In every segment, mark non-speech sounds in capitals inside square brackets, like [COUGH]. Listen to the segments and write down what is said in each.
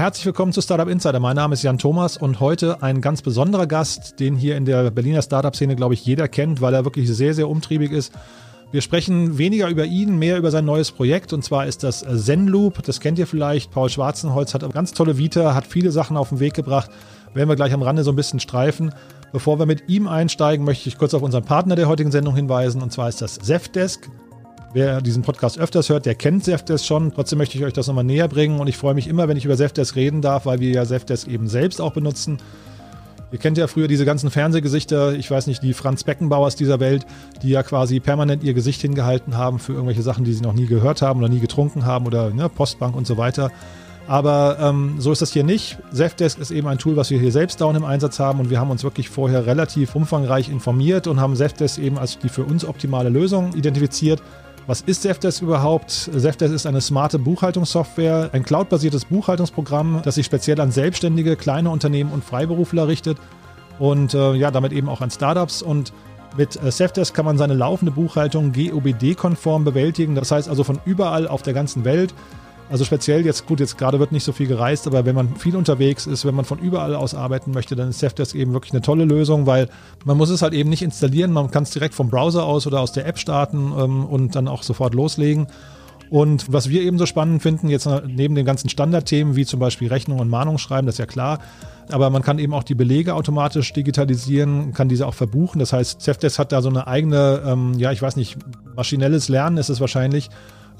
Herzlich willkommen zu Startup Insider. Mein Name ist Jan Thomas und heute ein ganz besonderer Gast, den hier in der Berliner Startup-Szene, glaube ich, jeder kennt, weil er wirklich sehr, sehr umtriebig ist. Wir sprechen weniger über ihn, mehr über sein neues Projekt und zwar ist das Zenloop. Das kennt ihr vielleicht. Paul Schwarzenholz hat eine ganz tolle Vita, hat viele Sachen auf den Weg gebracht. Werden wir gleich am Rande so ein bisschen streifen. Bevor wir mit ihm einsteigen, möchte ich kurz auf unseren Partner der heutigen Sendung hinweisen und zwar ist das Zefdesk. Wer diesen Podcast öfters hört, der kennt Zefdesk schon. Trotzdem möchte ich euch das nochmal näher bringen und ich freue mich immer, wenn ich über Zefdesk reden darf, weil wir ja Zefdesk eben selbst auch benutzen. Ihr kennt ja früher diese ganzen Fernsehgesichter, ich weiß nicht, die Franz Beckenbauers dieser Welt, die ja quasi permanent ihr Gesicht hingehalten haben für irgendwelche Sachen, die sie noch nie gehört haben oder nie getrunken haben oder ne, Postbank und so weiter. Aber ähm, so ist das hier nicht. Zefdesk ist eben ein Tool, was wir hier selbst down im Einsatz haben und wir haben uns wirklich vorher relativ umfangreich informiert und haben Zefdesk eben als die für uns optimale Lösung identifiziert. Was ist Zefdesk überhaupt? Zefdesk ist eine smarte Buchhaltungssoftware, ein cloudbasiertes Buchhaltungsprogramm, das sich speziell an Selbstständige, kleine Unternehmen und Freiberufler richtet und äh, ja, damit eben auch an Startups und mit äh, kann man seine laufende Buchhaltung GOBD-konform bewältigen. Das heißt also von überall auf der ganzen Welt also speziell jetzt, gut, jetzt gerade wird nicht so viel gereist, aber wenn man viel unterwegs ist, wenn man von überall aus arbeiten möchte, dann ist Safdesk eben wirklich eine tolle Lösung, weil man muss es halt eben nicht installieren, man kann es direkt vom Browser aus oder aus der App starten ähm, und dann auch sofort loslegen. Und was wir eben so spannend finden, jetzt neben den ganzen Standardthemen wie zum Beispiel Rechnung und Mahnung schreiben, das ist ja klar, aber man kann eben auch die Belege automatisch digitalisieren, kann diese auch verbuchen. Das heißt, Zefdesk hat da so eine eigene, ähm, ja, ich weiß nicht, maschinelles Lernen ist es wahrscheinlich,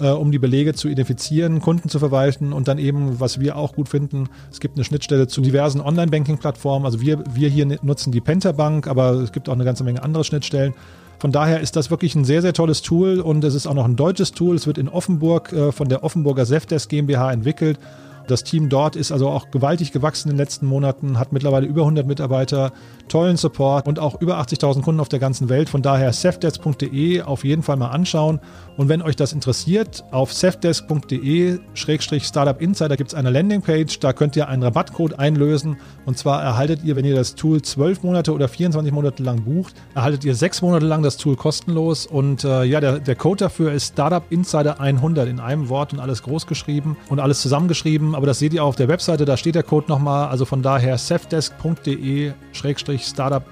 äh, um die Belege zu identifizieren, Kunden zu verwalten und dann eben, was wir auch gut finden, es gibt eine Schnittstelle zu diversen Online-Banking-Plattformen. Also wir, wir hier nutzen die Pentabank, aber es gibt auch eine ganze Menge andere Schnittstellen. Von daher ist das wirklich ein sehr, sehr tolles Tool und es ist auch noch ein deutsches Tool. Es wird in Offenburg äh, von der Offenburger Sefdesk GmbH entwickelt. Das Team dort ist also auch gewaltig gewachsen in den letzten Monaten, hat mittlerweile über 100 Mitarbeiter, tollen Support und auch über 80.000 Kunden auf der ganzen Welt. Von daher safdesk.de auf jeden Fall mal anschauen. Und wenn euch das interessiert, auf safdesk.de-startup insider gibt es eine Landingpage. Da könnt ihr einen Rabattcode einlösen. Und zwar erhaltet ihr, wenn ihr das Tool 12 Monate oder 24 Monate lang bucht, erhaltet ihr sechs Monate lang das Tool kostenlos. Und äh, ja, der, der Code dafür ist Startup Insider 100 in einem Wort und alles groß geschrieben und alles zusammengeschrieben aber das seht ihr auch auf der Webseite, da steht der Code nochmal. Also von daher safdesk.de-startup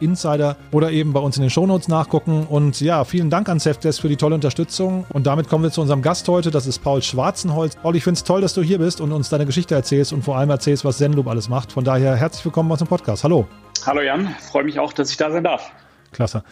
insider oder eben bei uns in den Shownotes nachgucken. Und ja, vielen Dank an Safdesk für die tolle Unterstützung. Und damit kommen wir zu unserem Gast heute, das ist Paul Schwarzenholz. Paul, ich finde es toll, dass du hier bist und uns deine Geschichte erzählst und vor allem erzählst, was Zenloop alles macht. Von daher herzlich willkommen bei uns im Podcast. Hallo. Hallo Jan, freue mich auch, dass ich da sein darf. Klasse.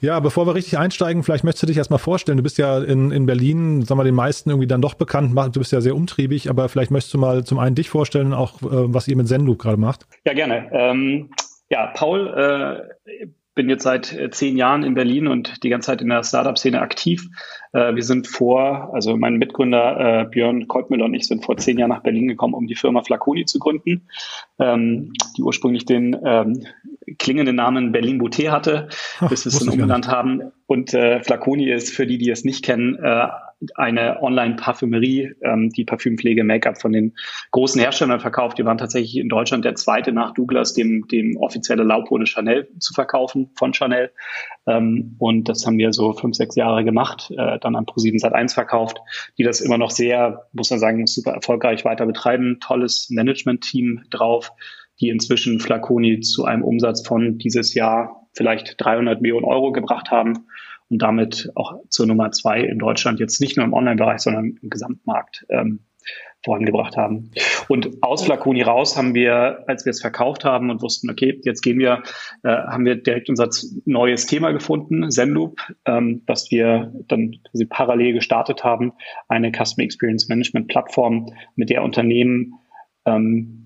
Ja, bevor wir richtig einsteigen, vielleicht möchtest du dich erstmal vorstellen. Du bist ja in, in Berlin, sagen wir, den meisten irgendwie dann doch bekannt. Du bist ja sehr umtriebig, aber vielleicht möchtest du mal zum einen dich vorstellen auch, äh, was ihr mit Zenloop gerade macht. Ja, gerne. Ähm, ja, Paul, äh, bin jetzt seit äh, zehn Jahren in Berlin und die ganze Zeit in der Startup-Szene aktiv. Äh, wir sind vor, also mein Mitgründer äh, Björn Koltmüller und ich sind vor zehn Jahren nach Berlin gekommen, um die Firma Flaconi zu gründen, ähm, die ursprünglich den ähm, klingenden Namen Berlin Bouté hatte, bis wir es dann umbenannt haben. Und äh, Flaconi ist, für die, die es nicht kennen, äh, eine Online-Parfümerie, ähm, die Parfümpflege, Make-up von den großen Herstellern verkauft. Die waren tatsächlich in Deutschland der zweite nach Douglas, dem, dem offizielle Laubhode Chanel zu verkaufen von Chanel. Ähm, und das haben wir so fünf, sechs Jahre gemacht, äh, dann an Pro7 Sat1 verkauft, die das immer noch sehr, muss man sagen, super erfolgreich weiter betreiben. Tolles Management-Team drauf, die inzwischen Flaconi zu einem Umsatz von dieses Jahr vielleicht 300 Millionen Euro gebracht haben und damit auch zur Nummer zwei in Deutschland jetzt nicht nur im Online-Bereich, sondern im Gesamtmarkt ähm, vorangebracht haben. Und aus Flaconi raus haben wir, als wir es verkauft haben und wussten, okay, jetzt gehen wir, äh, haben wir direkt unser neues Thema gefunden, Zenloop, ähm, was wir dann quasi parallel gestartet haben, eine Customer Experience Management Plattform, mit der Unternehmen ähm,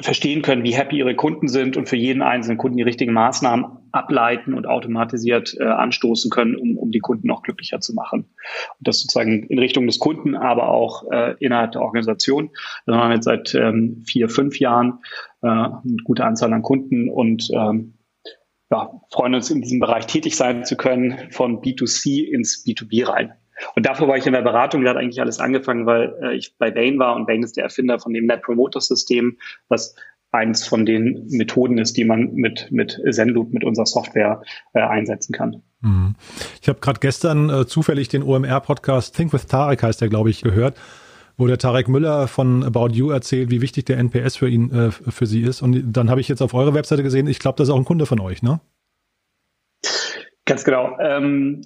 verstehen können, wie happy ihre Kunden sind und für jeden einzelnen Kunden die richtigen Maßnahmen ableiten und automatisiert äh, anstoßen können, um, um die Kunden noch glücklicher zu machen. Und das sozusagen in Richtung des Kunden, aber auch äh, innerhalb der Organisation. Da haben wir jetzt seit ähm, vier, fünf Jahren äh, eine gute Anzahl an Kunden und ähm, ja, freuen uns in diesem Bereich tätig sein zu können, von B2C ins B2B rein. Und davor war ich in der Beratung, da hat eigentlich alles angefangen, weil äh, ich bei Bain war und Bain ist der Erfinder von dem Net Promoter System, was eins von den Methoden ist, die man mit, mit Zenloop, mit unserer Software äh, einsetzen kann. Mhm. Ich habe gerade gestern äh, zufällig den OMR-Podcast Think with Tarek heißt der, glaube ich, gehört. wo der Tarek Müller von About You erzählt, wie wichtig der NPS für ihn, äh, für sie ist. Und dann habe ich jetzt auf eurer Webseite gesehen, ich glaube, das ist auch ein Kunde von euch, ne? Ganz genau. Ähm,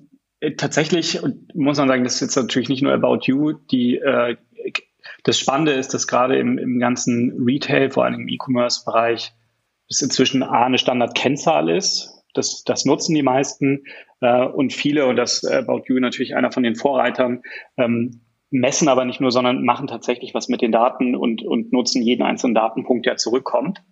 tatsächlich muss man sagen, das ist jetzt natürlich nicht nur About You. Die, äh, das Spannende ist, dass gerade im, im ganzen Retail, vor allem im E-Commerce-Bereich, es inzwischen A, eine Standardkennzahl ist. Das, das nutzen die meisten äh, und viele, und das äh, About You natürlich einer von den Vorreitern, ähm, messen aber nicht nur, sondern machen tatsächlich was mit den Daten und, und nutzen jeden einzelnen Datenpunkt, der zurückkommt,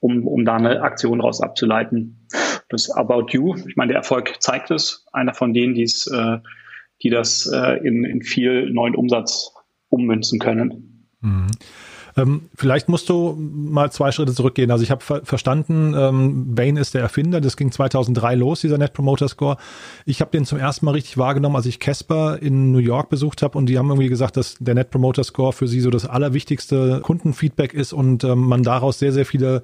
um, um da eine Aktion raus abzuleiten. Das About You, ich meine, der Erfolg zeigt es, einer von denen, die's, äh, die das äh, in, in viel neuen Umsatz ummünzen können. Mhm. Ähm, vielleicht musst du mal zwei Schritte zurückgehen. Also ich habe ver verstanden, ähm, Bain ist der Erfinder. Das ging 2003 los, dieser Net Promoter Score. Ich habe den zum ersten Mal richtig wahrgenommen, als ich Casper in New York besucht habe und die haben irgendwie gesagt, dass der Net Promoter Score für sie so das allerwichtigste Kundenfeedback ist und ähm, man daraus sehr, sehr viele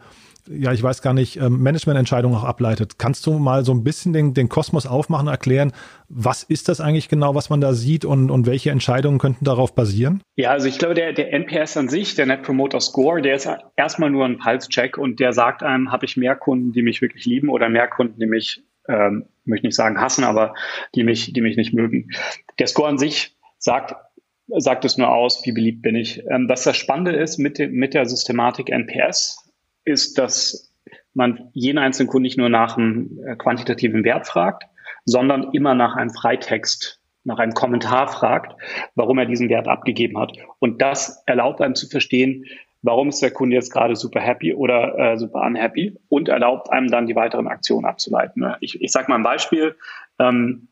ja, ich weiß gar nicht, ähm, Managemententscheidungen auch ableitet. Kannst du mal so ein bisschen den, den Kosmos aufmachen, erklären, was ist das eigentlich genau, was man da sieht und, und welche Entscheidungen könnten darauf basieren? Ja, also ich glaube, der, der NPS an sich, der Net Promoter Score, der ist erstmal nur ein Pulse-Check und der sagt einem, habe ich mehr Kunden, die mich wirklich lieben oder mehr Kunden, die mich, ähm, möchte nicht sagen hassen, aber die mich, die mich nicht mögen. Der Score an sich sagt, sagt es nur aus, wie beliebt bin ich. Ähm, was das Spannende ist mit, de, mit der Systematik NPS, ist, dass man jeden einzelnen Kunden nicht nur nach einem äh, quantitativen Wert fragt, sondern immer nach einem Freitext, nach einem Kommentar fragt, warum er diesen Wert abgegeben hat. Und das erlaubt einem zu verstehen, warum ist der Kunde jetzt gerade super happy oder äh, super unhappy und erlaubt einem dann die weiteren Aktionen abzuleiten. Ich, ich sage mal ein Beispiel. Ähm,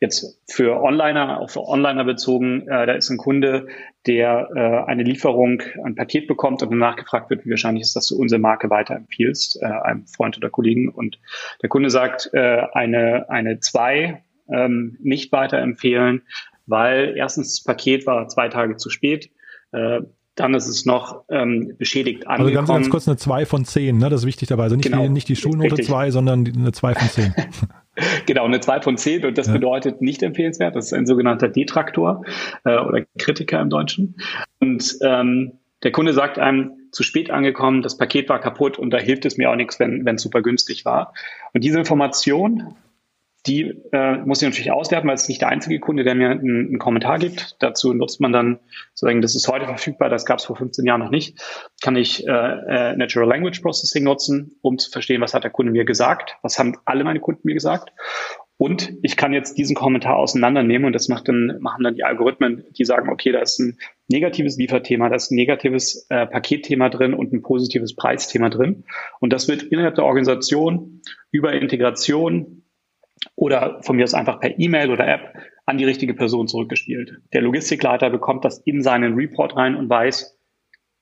jetzt für Onliner, auch für Onliner bezogen, äh, da ist ein Kunde, der äh, eine Lieferung, ein Paket bekommt und danach gefragt wird, wie wahrscheinlich ist, dass du unsere Marke weiterempfiehlst, äh, einem Freund oder Kollegen. Und der Kunde sagt, äh, eine, eine zwei ähm, nicht weiterempfehlen, weil erstens das Paket war zwei Tage zu spät. Äh, dann ist es noch ähm, beschädigt angekommen. Also ganz, ganz kurz eine 2 von 10, ne? das ist wichtig dabei. Also nicht, genau. die, nicht die Schulnote 2, sondern eine 2 von 10. [LAUGHS] genau, eine 2 von 10 und das ja. bedeutet nicht empfehlenswert. Das ist ein sogenannter Detraktor äh, oder Kritiker im Deutschen. Und ähm, der Kunde sagt einem, zu spät angekommen, das Paket war kaputt und da hilft es mir auch nichts, wenn es super günstig war. Und diese Information die äh, muss ich natürlich auswerten, weil es nicht der einzige Kunde, der mir einen, einen, Kommentar gibt. Dazu nutzt man dann sozusagen, das ist heute verfügbar, das gab es vor 15 Jahren noch nicht, kann ich äh, äh, Natural Language Processing nutzen, um zu verstehen, was hat der Kunde mir gesagt, was haben alle meine Kunden mir gesagt. Und ich kann jetzt diesen Kommentar auseinandernehmen und das macht dann, machen dann die Algorithmen, die sagen, okay, da ist ein negatives Lieferthema, da ist ein negatives äh, Paketthema drin und ein positives Preisthema drin. Und das wird innerhalb der Organisation über Integration oder von mir aus einfach per E-Mail oder App an die richtige Person zurückgespielt. Der Logistikleiter bekommt das in seinen Report rein und weiß,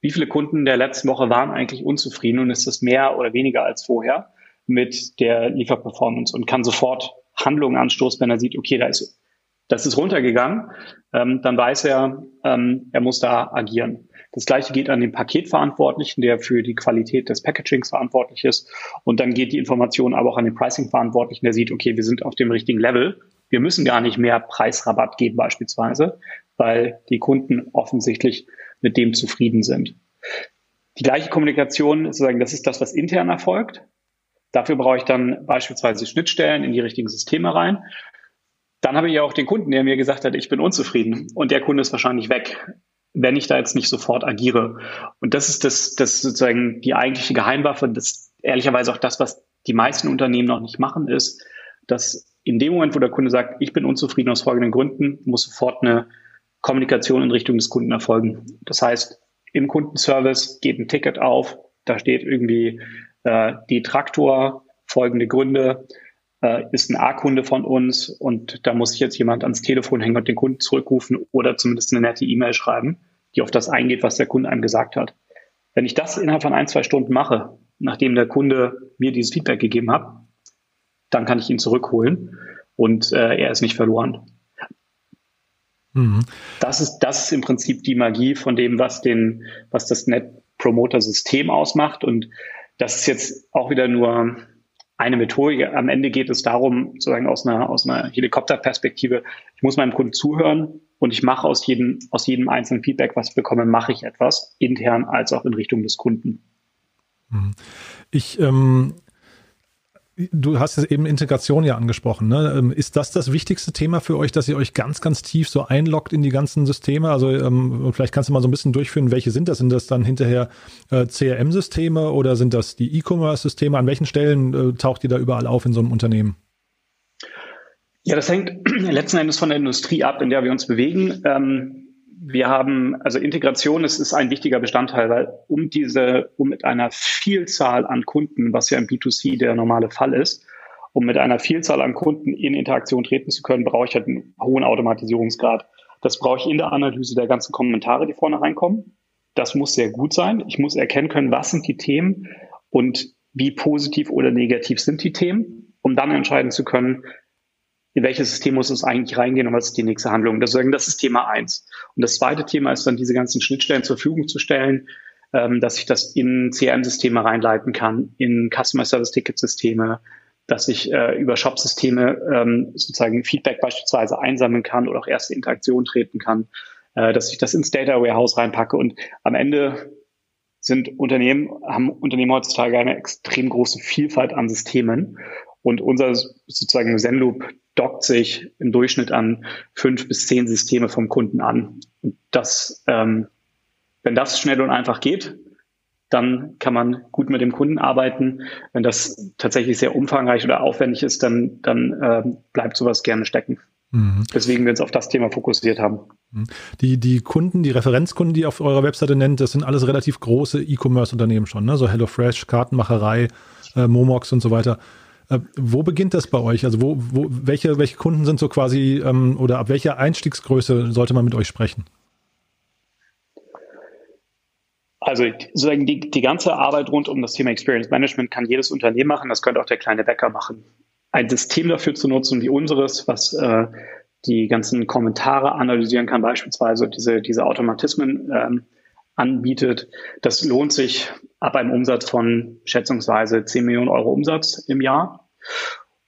wie viele Kunden der letzten Woche waren eigentlich unzufrieden und ist das mehr oder weniger als vorher mit der Lieferperformance und kann sofort Handlungen anstoßen, wenn er sieht, okay, da ist, das ist runtergegangen, ähm, dann weiß er, ähm, er muss da agieren. Das gleiche geht an den Paketverantwortlichen, der für die Qualität des Packagings verantwortlich ist. Und dann geht die Information aber auch an den Pricing-Verantwortlichen, der sieht, okay, wir sind auf dem richtigen Level. Wir müssen gar nicht mehr Preisrabatt geben beispielsweise, weil die Kunden offensichtlich mit dem zufrieden sind. Die gleiche Kommunikation, sozusagen, das ist das, was intern erfolgt. Dafür brauche ich dann beispielsweise Schnittstellen in die richtigen Systeme rein. Dann habe ich ja auch den Kunden, der mir gesagt hat, ich bin unzufrieden und der Kunde ist wahrscheinlich weg wenn ich da jetzt nicht sofort agiere. Und das ist das, das sozusagen die eigentliche Geheimwaffe. Das ehrlicherweise auch das, was die meisten Unternehmen noch nicht machen, ist, dass in dem Moment, wo der Kunde sagt, ich bin unzufrieden aus folgenden Gründen, muss sofort eine Kommunikation in Richtung des Kunden erfolgen. Das heißt, im Kundenservice geht ein Ticket auf, da steht irgendwie äh, die Traktor, folgende Gründe, äh, ist ein A-Kunde von uns und da muss sich jetzt jemand ans Telefon hängen und den Kunden zurückrufen oder zumindest eine nette E-Mail schreiben, die auf das eingeht, was der Kunde einem gesagt hat. Wenn ich das innerhalb von ein, zwei Stunden mache, nachdem der Kunde mir dieses Feedback gegeben hat, dann kann ich ihn zurückholen und äh, er ist nicht verloren. Mhm. Das ist, das ist im Prinzip die Magie von dem, was den, was das Net Promoter System ausmacht. Und das ist jetzt auch wieder nur eine Methode. Am Ende geht es darum, sozusagen aus einer, aus einer Helikopterperspektive, ich muss meinem Kunden zuhören und ich mache aus jedem, aus jedem einzelnen Feedback, was ich bekomme, mache ich etwas, intern als auch in Richtung des Kunden. Mhm. Ich ähm, Du hast jetzt eben Integration ja angesprochen. Ne? Ähm, ist das das wichtigste Thema für euch, dass ihr euch ganz, ganz tief so einloggt in die ganzen Systeme? Also ähm, vielleicht kannst du mal so ein bisschen durchführen, welche sind das? Sind das dann hinterher äh, CRM-Systeme oder sind das die E-Commerce-Systeme? An welchen Stellen äh, taucht ihr da überall auf in so einem Unternehmen? Ja, das hängt [CLEARS THROAT] letzten Endes von der Industrie ab, in der wir uns bewegen. Ähm, wir haben, also Integration ist, ist ein wichtiger Bestandteil, weil um diese, um mit einer Vielzahl an Kunden, was ja im B2C der normale Fall ist, um mit einer Vielzahl an Kunden in Interaktion treten zu können, brauche ich halt einen hohen Automatisierungsgrad. Das brauche ich in der Analyse der ganzen Kommentare, die vorne reinkommen. Das muss sehr gut sein. Ich muss erkennen können, was sind die Themen und wie positiv oder negativ sind die Themen, um dann entscheiden zu können, in welches System muss es eigentlich reingehen und was ist die nächste Handlung. Deswegen, das ist Thema eins. Und das zweite Thema ist dann, diese ganzen Schnittstellen zur Verfügung zu stellen, ähm, dass ich das in CRM-Systeme reinleiten kann, in Customer Service Ticket-Systeme, dass ich äh, über Shop-Systeme ähm, sozusagen Feedback beispielsweise einsammeln kann oder auch erste Interaktionen treten kann, äh, dass ich das ins Data Warehouse reinpacke. Und am Ende sind Unternehmen, haben Unternehmen heutzutage eine extrem große Vielfalt an Systemen. Und unser sozusagen Zenloop dockt sich im Durchschnitt an fünf bis zehn Systeme vom Kunden an. Und das, ähm, wenn das schnell und einfach geht, dann kann man gut mit dem Kunden arbeiten. Wenn das tatsächlich sehr umfangreich oder aufwendig ist, dann, dann ähm, bleibt sowas gerne stecken. Mhm. Deswegen wir uns auf das Thema fokussiert haben. Mhm. Die, die Kunden, die Referenzkunden, die ihr auf eurer Webseite nennt, das sind alles relativ große E-Commerce-Unternehmen schon, ne? so HelloFresh, Kartenmacherei, äh, Momox und so weiter. Äh, wo beginnt das bei euch? Also wo, wo, welche, welche Kunden sind so quasi ähm, oder ab welcher Einstiegsgröße sollte man mit euch sprechen? Also sozusagen die, die ganze Arbeit rund um das Thema Experience Management kann jedes Unternehmen machen, das könnte auch der kleine Bäcker machen. Ein System dafür zu nutzen wie unseres, was äh, die ganzen Kommentare analysieren kann, beispielsweise diese, diese Automatismen ähm, anbietet. Das lohnt sich ab einem Umsatz von schätzungsweise 10 Millionen Euro Umsatz im Jahr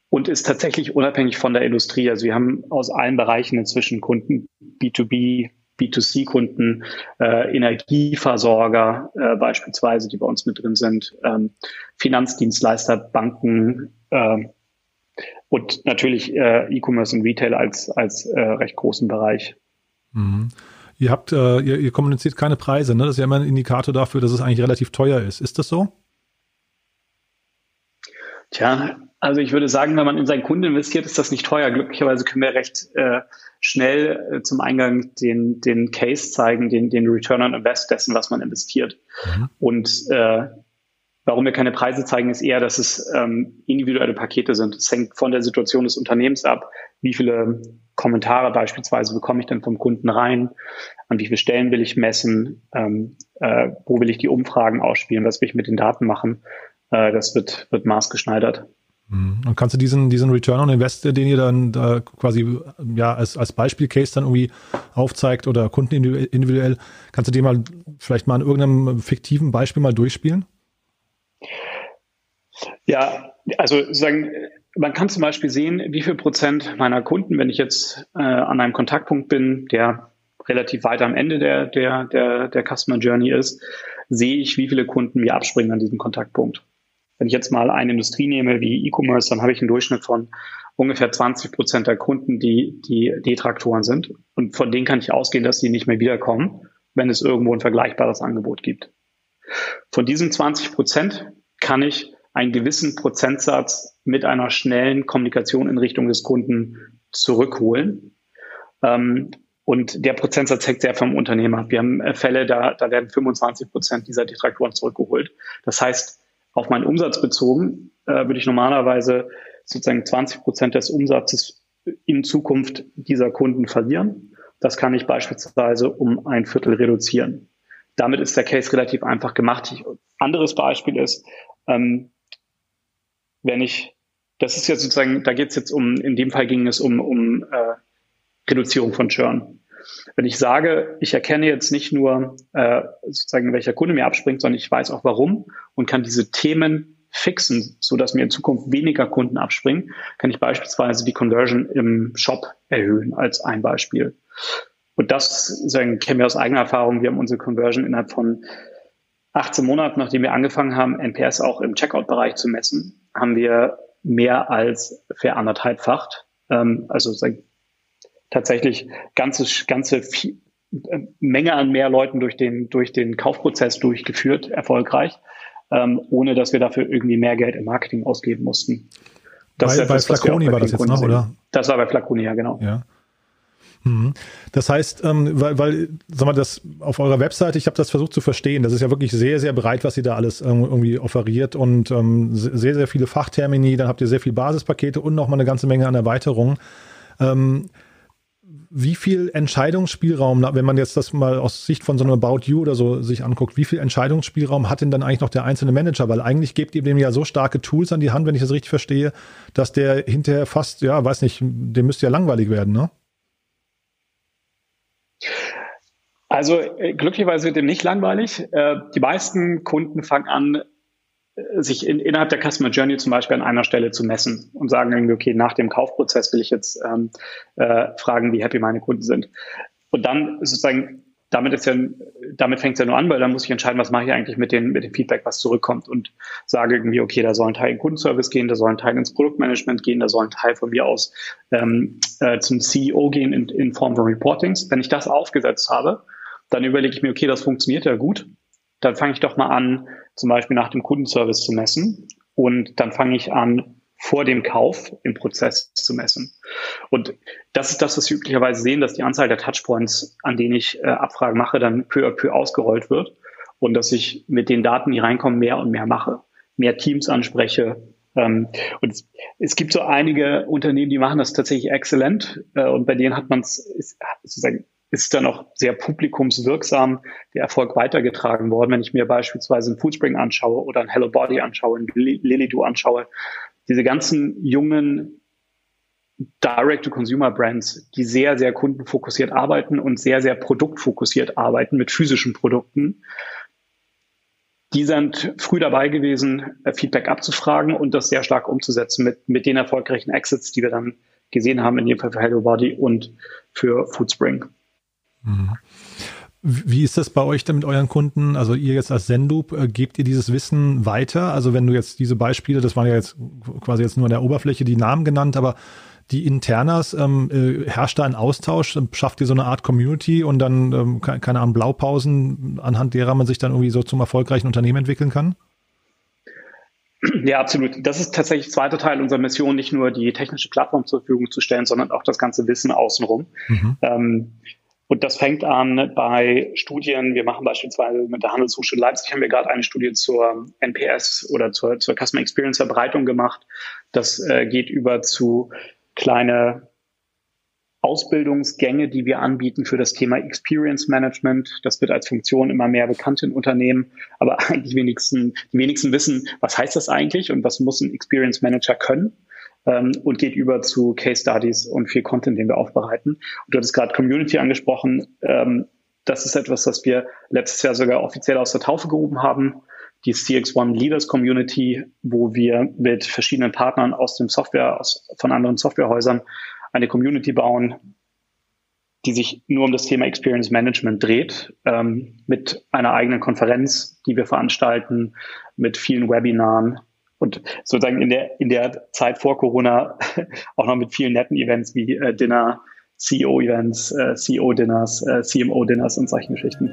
und ist tatsächlich unabhängig von der Industrie. Also wir haben aus allen Bereichen inzwischen Kunden, B2B, B2C-Kunden, äh, Energieversorger äh, beispielsweise, die bei uns mit drin sind, ähm, Finanzdienstleister, Banken äh, und natürlich äh, E-Commerce und Retail als, als äh, recht großen Bereich. Mhm. Ihr habt, äh, ihr, ihr kommuniziert keine Preise, ne? Das ist ja immer ein Indikator dafür, dass es eigentlich relativ teuer ist. Ist das so? Tja, also ich würde sagen, wenn man in seinen Kunden investiert, ist das nicht teuer. Glücklicherweise können wir recht äh, schnell äh, zum Eingang den, den Case zeigen, den, den Return on Invest dessen, was man investiert. Mhm. Und äh, warum wir keine Preise zeigen, ist eher, dass es ähm, individuelle Pakete sind. Es hängt von der Situation des Unternehmens ab, wie viele Kommentare beispielsweise bekomme ich dann vom Kunden rein, an wie viele Stellen will ich messen, ähm, äh, wo will ich die Umfragen ausspielen, was will ich mit den Daten machen. Äh, das wird, wird maßgeschneidert. Mhm. Und kannst du diesen, diesen Return on Invest, den ihr dann da quasi ja als, als Beispielcase dann irgendwie aufzeigt oder Kunden individuell, kannst du den mal vielleicht mal an irgendeinem fiktiven Beispiel mal durchspielen? Ja, also sagen, man kann zum Beispiel sehen, wie viel Prozent meiner Kunden, wenn ich jetzt äh, an einem Kontaktpunkt bin, der relativ weit am Ende der, der, der, der Customer Journey ist, sehe ich, wie viele Kunden mir abspringen an diesem Kontaktpunkt. Wenn ich jetzt mal eine Industrie nehme wie E-Commerce, dann habe ich einen Durchschnitt von ungefähr 20 Prozent der Kunden, die, die Detraktoren sind. Und von denen kann ich ausgehen, dass sie nicht mehr wiederkommen, wenn es irgendwo ein vergleichbares Angebot gibt. Von diesen 20 Prozent kann ich einen gewissen Prozentsatz mit einer schnellen Kommunikation in Richtung des Kunden zurückholen. Ähm, und der Prozentsatz hängt sehr vom Unternehmer ab. Wir haben äh, Fälle, da, da werden 25 Prozent dieser Detraktoren zurückgeholt. Das heißt, auf meinen Umsatz bezogen äh, würde ich normalerweise sozusagen 20 Prozent des Umsatzes in Zukunft dieser Kunden verlieren. Das kann ich beispielsweise um ein Viertel reduzieren. Damit ist der Case relativ einfach gemacht. Anderes Beispiel ist, ähm, wenn ich, das ist jetzt sozusagen, da geht es jetzt um, in dem Fall ging es um, um äh, Reduzierung von Churn. Wenn ich sage, ich erkenne jetzt nicht nur äh, sozusagen, welcher Kunde mir abspringt, sondern ich weiß auch warum und kann diese Themen fixen, so dass mir in Zukunft weniger Kunden abspringen, kann ich beispielsweise die Conversion im Shop erhöhen als ein Beispiel. Und das sagen, kennen wir aus eigener Erfahrung. Wir haben unsere Conversion innerhalb von 18 Monaten, nachdem wir angefangen haben, NPS auch im Checkout-Bereich zu messen, haben wir mehr als ver anderthalbfacht. Ähm, also tatsächlich ganze, ganze viel, äh, Menge an mehr Leuten durch den, durch den Kaufprozess durchgeführt, erfolgreich, ähm, ohne dass wir dafür irgendwie mehr Geld im Marketing ausgeben mussten. Das bei, etwas, bei Flaconi war das jetzt noch, oder? Das war bei Flaconi, ja, genau. Ja. Mhm. Das heißt, ähm, weil, weil, sag mal, das auf eurer Webseite, ich habe das versucht zu verstehen, das ist ja wirklich sehr, sehr breit, was ihr da alles irgendwie offeriert und ähm, sehr, sehr viele Fachtermini, dann habt ihr sehr viele Basispakete und nochmal eine ganze Menge an Erweiterungen. Ähm, wie viel Entscheidungsspielraum, wenn man jetzt das mal aus Sicht von so einem About You oder so sich anguckt, wie viel Entscheidungsspielraum hat denn dann eigentlich noch der einzelne Manager? Weil eigentlich gebt ihr dem ja so starke Tools an die Hand, wenn ich das richtig verstehe, dass der hinterher fast, ja, weiß nicht, dem müsste ja langweilig werden, ne? Also äh, glücklicherweise wird dem nicht langweilig. Äh, die meisten Kunden fangen an, sich in, innerhalb der Customer Journey zum Beispiel an einer Stelle zu messen und sagen irgendwie, okay, nach dem Kaufprozess will ich jetzt ähm, äh, fragen, wie happy meine Kunden sind. Und dann sozusagen, damit ja, damit fängt es ja nur an, weil dann muss ich entscheiden, was mache ich eigentlich mit, den, mit dem Feedback, was zurückkommt und sage irgendwie, okay, da soll ein Teil in Kundenservice gehen, da soll ein Teil ins Produktmanagement gehen, da soll ein Teil von mir aus ähm, äh, zum CEO gehen in, in Form von Reportings. Wenn ich das aufgesetzt habe, dann überlege ich mir, okay, das funktioniert ja gut dann fange ich doch mal an, zum Beispiel nach dem Kundenservice zu messen. Und dann fange ich an, vor dem Kauf im Prozess zu messen. Und das ist das, was wir üblicherweise sehen, dass die Anzahl der Touchpoints, an denen ich äh, Abfragen mache, dann peu à peu ausgerollt wird und dass ich mit den Daten, die reinkommen, mehr und mehr mache, mehr Teams anspreche. Ähm, und es, es, gibt so einige Unternehmen, die machen das tatsächlich exzellent äh, und bei denen hat man es sozusagen ist dann auch sehr publikumswirksam der Erfolg weitergetragen worden. Wenn ich mir beispielsweise ein Foodspring anschaue oder ein Hello Body anschaue, ein Lilydoo anschaue, diese ganzen jungen Direct-to-Consumer-Brands, die sehr, sehr kundenfokussiert arbeiten und sehr, sehr produktfokussiert arbeiten mit physischen Produkten, die sind früh dabei gewesen, äh, Feedback abzufragen und das sehr stark umzusetzen mit, mit den erfolgreichen Exits, die wir dann gesehen haben, in dem Fall für Hello Body und für Foodspring. Mhm. Wie ist das bei euch denn mit euren Kunden? Also ihr jetzt als Zenloop, äh, gebt ihr dieses Wissen weiter? Also wenn du jetzt diese Beispiele, das waren ja jetzt quasi jetzt nur an der Oberfläche die Namen genannt, aber die Internas, ähm, äh, herrscht da ein Austausch, schafft ihr so eine Art Community und dann, ähm, keine Ahnung, Blaupausen, anhand derer man sich dann irgendwie so zum erfolgreichen Unternehmen entwickeln kann? Ja, absolut. Das ist tatsächlich der zweite Teil unserer Mission, nicht nur die technische Plattform zur Verfügung zu stellen, sondern auch das ganze Wissen außenrum. Mhm. Ähm, und das fängt an bei Studien. Wir machen beispielsweise mit der Handelshochschule Leipzig haben wir gerade eine Studie zur NPS oder zur, zur Customer Experience Verbreitung gemacht. Das äh, geht über zu kleine Ausbildungsgänge, die wir anbieten für das Thema Experience Management. Das wird als Funktion immer mehr bekannt in Unternehmen, aber [LAUGHS] eigentlich wenigsten, die wenigsten wissen, was heißt das eigentlich und was muss ein Experience Manager können ähm, und geht über zu Case Studies und viel Content, den wir aufbereiten. Und du hattest gerade Community angesprochen. Ähm, das ist etwas, was wir letztes Jahr sogar offiziell aus der Taufe gehoben haben. Die CX1 Leaders Community, wo wir mit verschiedenen Partnern aus dem Software, aus, von anderen Softwarehäusern eine Community bauen, die sich nur um das Thema Experience Management dreht, ähm, mit einer eigenen Konferenz, die wir veranstalten, mit vielen Webinaren, und sozusagen in der, in der Zeit vor Corona [LAUGHS] auch noch mit vielen netten Events wie äh, Dinner, CEO-Events, äh, CEO-Dinners, äh, CMO-Dinners und solchen Geschichten.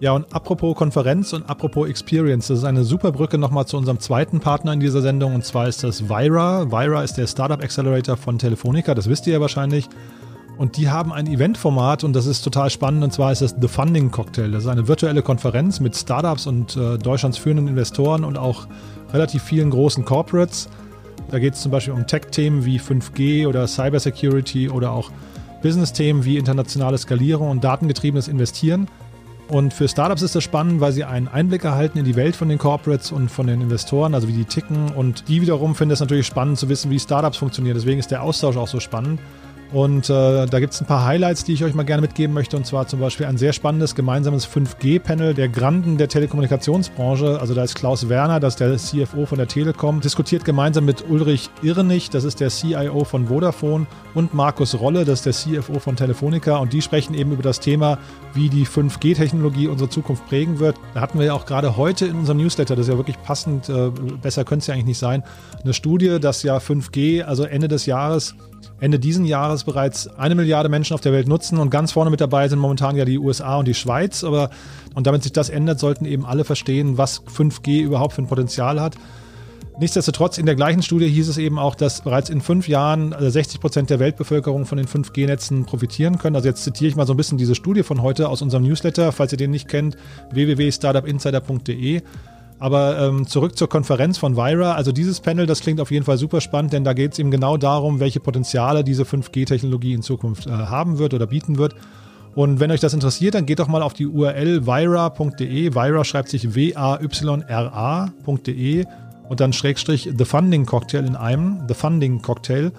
Ja, und apropos Konferenz und apropos Experience, das ist eine super Brücke nochmal zu unserem zweiten Partner in dieser Sendung und zwar ist das Vira. Vira ist der Startup Accelerator von Telefonica, das wisst ihr ja wahrscheinlich. Und die haben ein Eventformat und das ist total spannend und zwar ist das The Funding Cocktail. Das ist eine virtuelle Konferenz mit Startups und äh, Deutschlands führenden Investoren und auch relativ vielen großen Corporates. Da geht es zum Beispiel um Tech-Themen wie 5G oder Cybersecurity oder auch Business-Themen wie internationale Skalierung und datengetriebenes Investieren. Und für Startups ist das spannend, weil sie einen Einblick erhalten in die Welt von den Corporates und von den Investoren, also wie die ticken. Und die wiederum finden es natürlich spannend zu wissen, wie Startups funktionieren. Deswegen ist der Austausch auch so spannend. Und äh, da gibt es ein paar Highlights, die ich euch mal gerne mitgeben möchte. Und zwar zum Beispiel ein sehr spannendes gemeinsames 5G-Panel der Granden der Telekommunikationsbranche. Also da ist Klaus Werner, das ist der CFO von der Telekom, diskutiert gemeinsam mit Ulrich Irnig, das ist der CIO von Vodafone, und Markus Rolle, das ist der CFO von Telefonica. Und die sprechen eben über das Thema, wie die 5G-Technologie unsere Zukunft prägen wird. Da hatten wir ja auch gerade heute in unserem Newsletter, das ist ja wirklich passend, äh, besser könnte es ja eigentlich nicht sein, eine Studie, dass ja 5G, also Ende des Jahres, Ende diesen Jahres bereits eine Milliarde Menschen auf der Welt nutzen und ganz vorne mit dabei sind momentan ja die USA und die Schweiz. Aber und damit sich das ändert, sollten eben alle verstehen, was 5G überhaupt für ein Potenzial hat. Nichtsdestotrotz, in der gleichen Studie hieß es eben auch, dass bereits in fünf Jahren 60 äh, Prozent der Weltbevölkerung von den 5G-Netzen profitieren können. Also jetzt zitiere ich mal so ein bisschen diese Studie von heute aus unserem Newsletter, falls ihr den nicht kennt, www.startupinsider.de. Aber ähm, zurück zur Konferenz von Vira. Also dieses Panel, das klingt auf jeden Fall super spannend, denn da geht es eben genau darum, welche Potenziale diese 5G-Technologie in Zukunft äh, haben wird oder bieten wird. Und wenn euch das interessiert, dann geht doch mal auf die URL vira.de. Vira schreibt sich W-A-Y-R-A.de und dann Schrägstrich The Funding Cocktail in einem, The Funding Cocktail.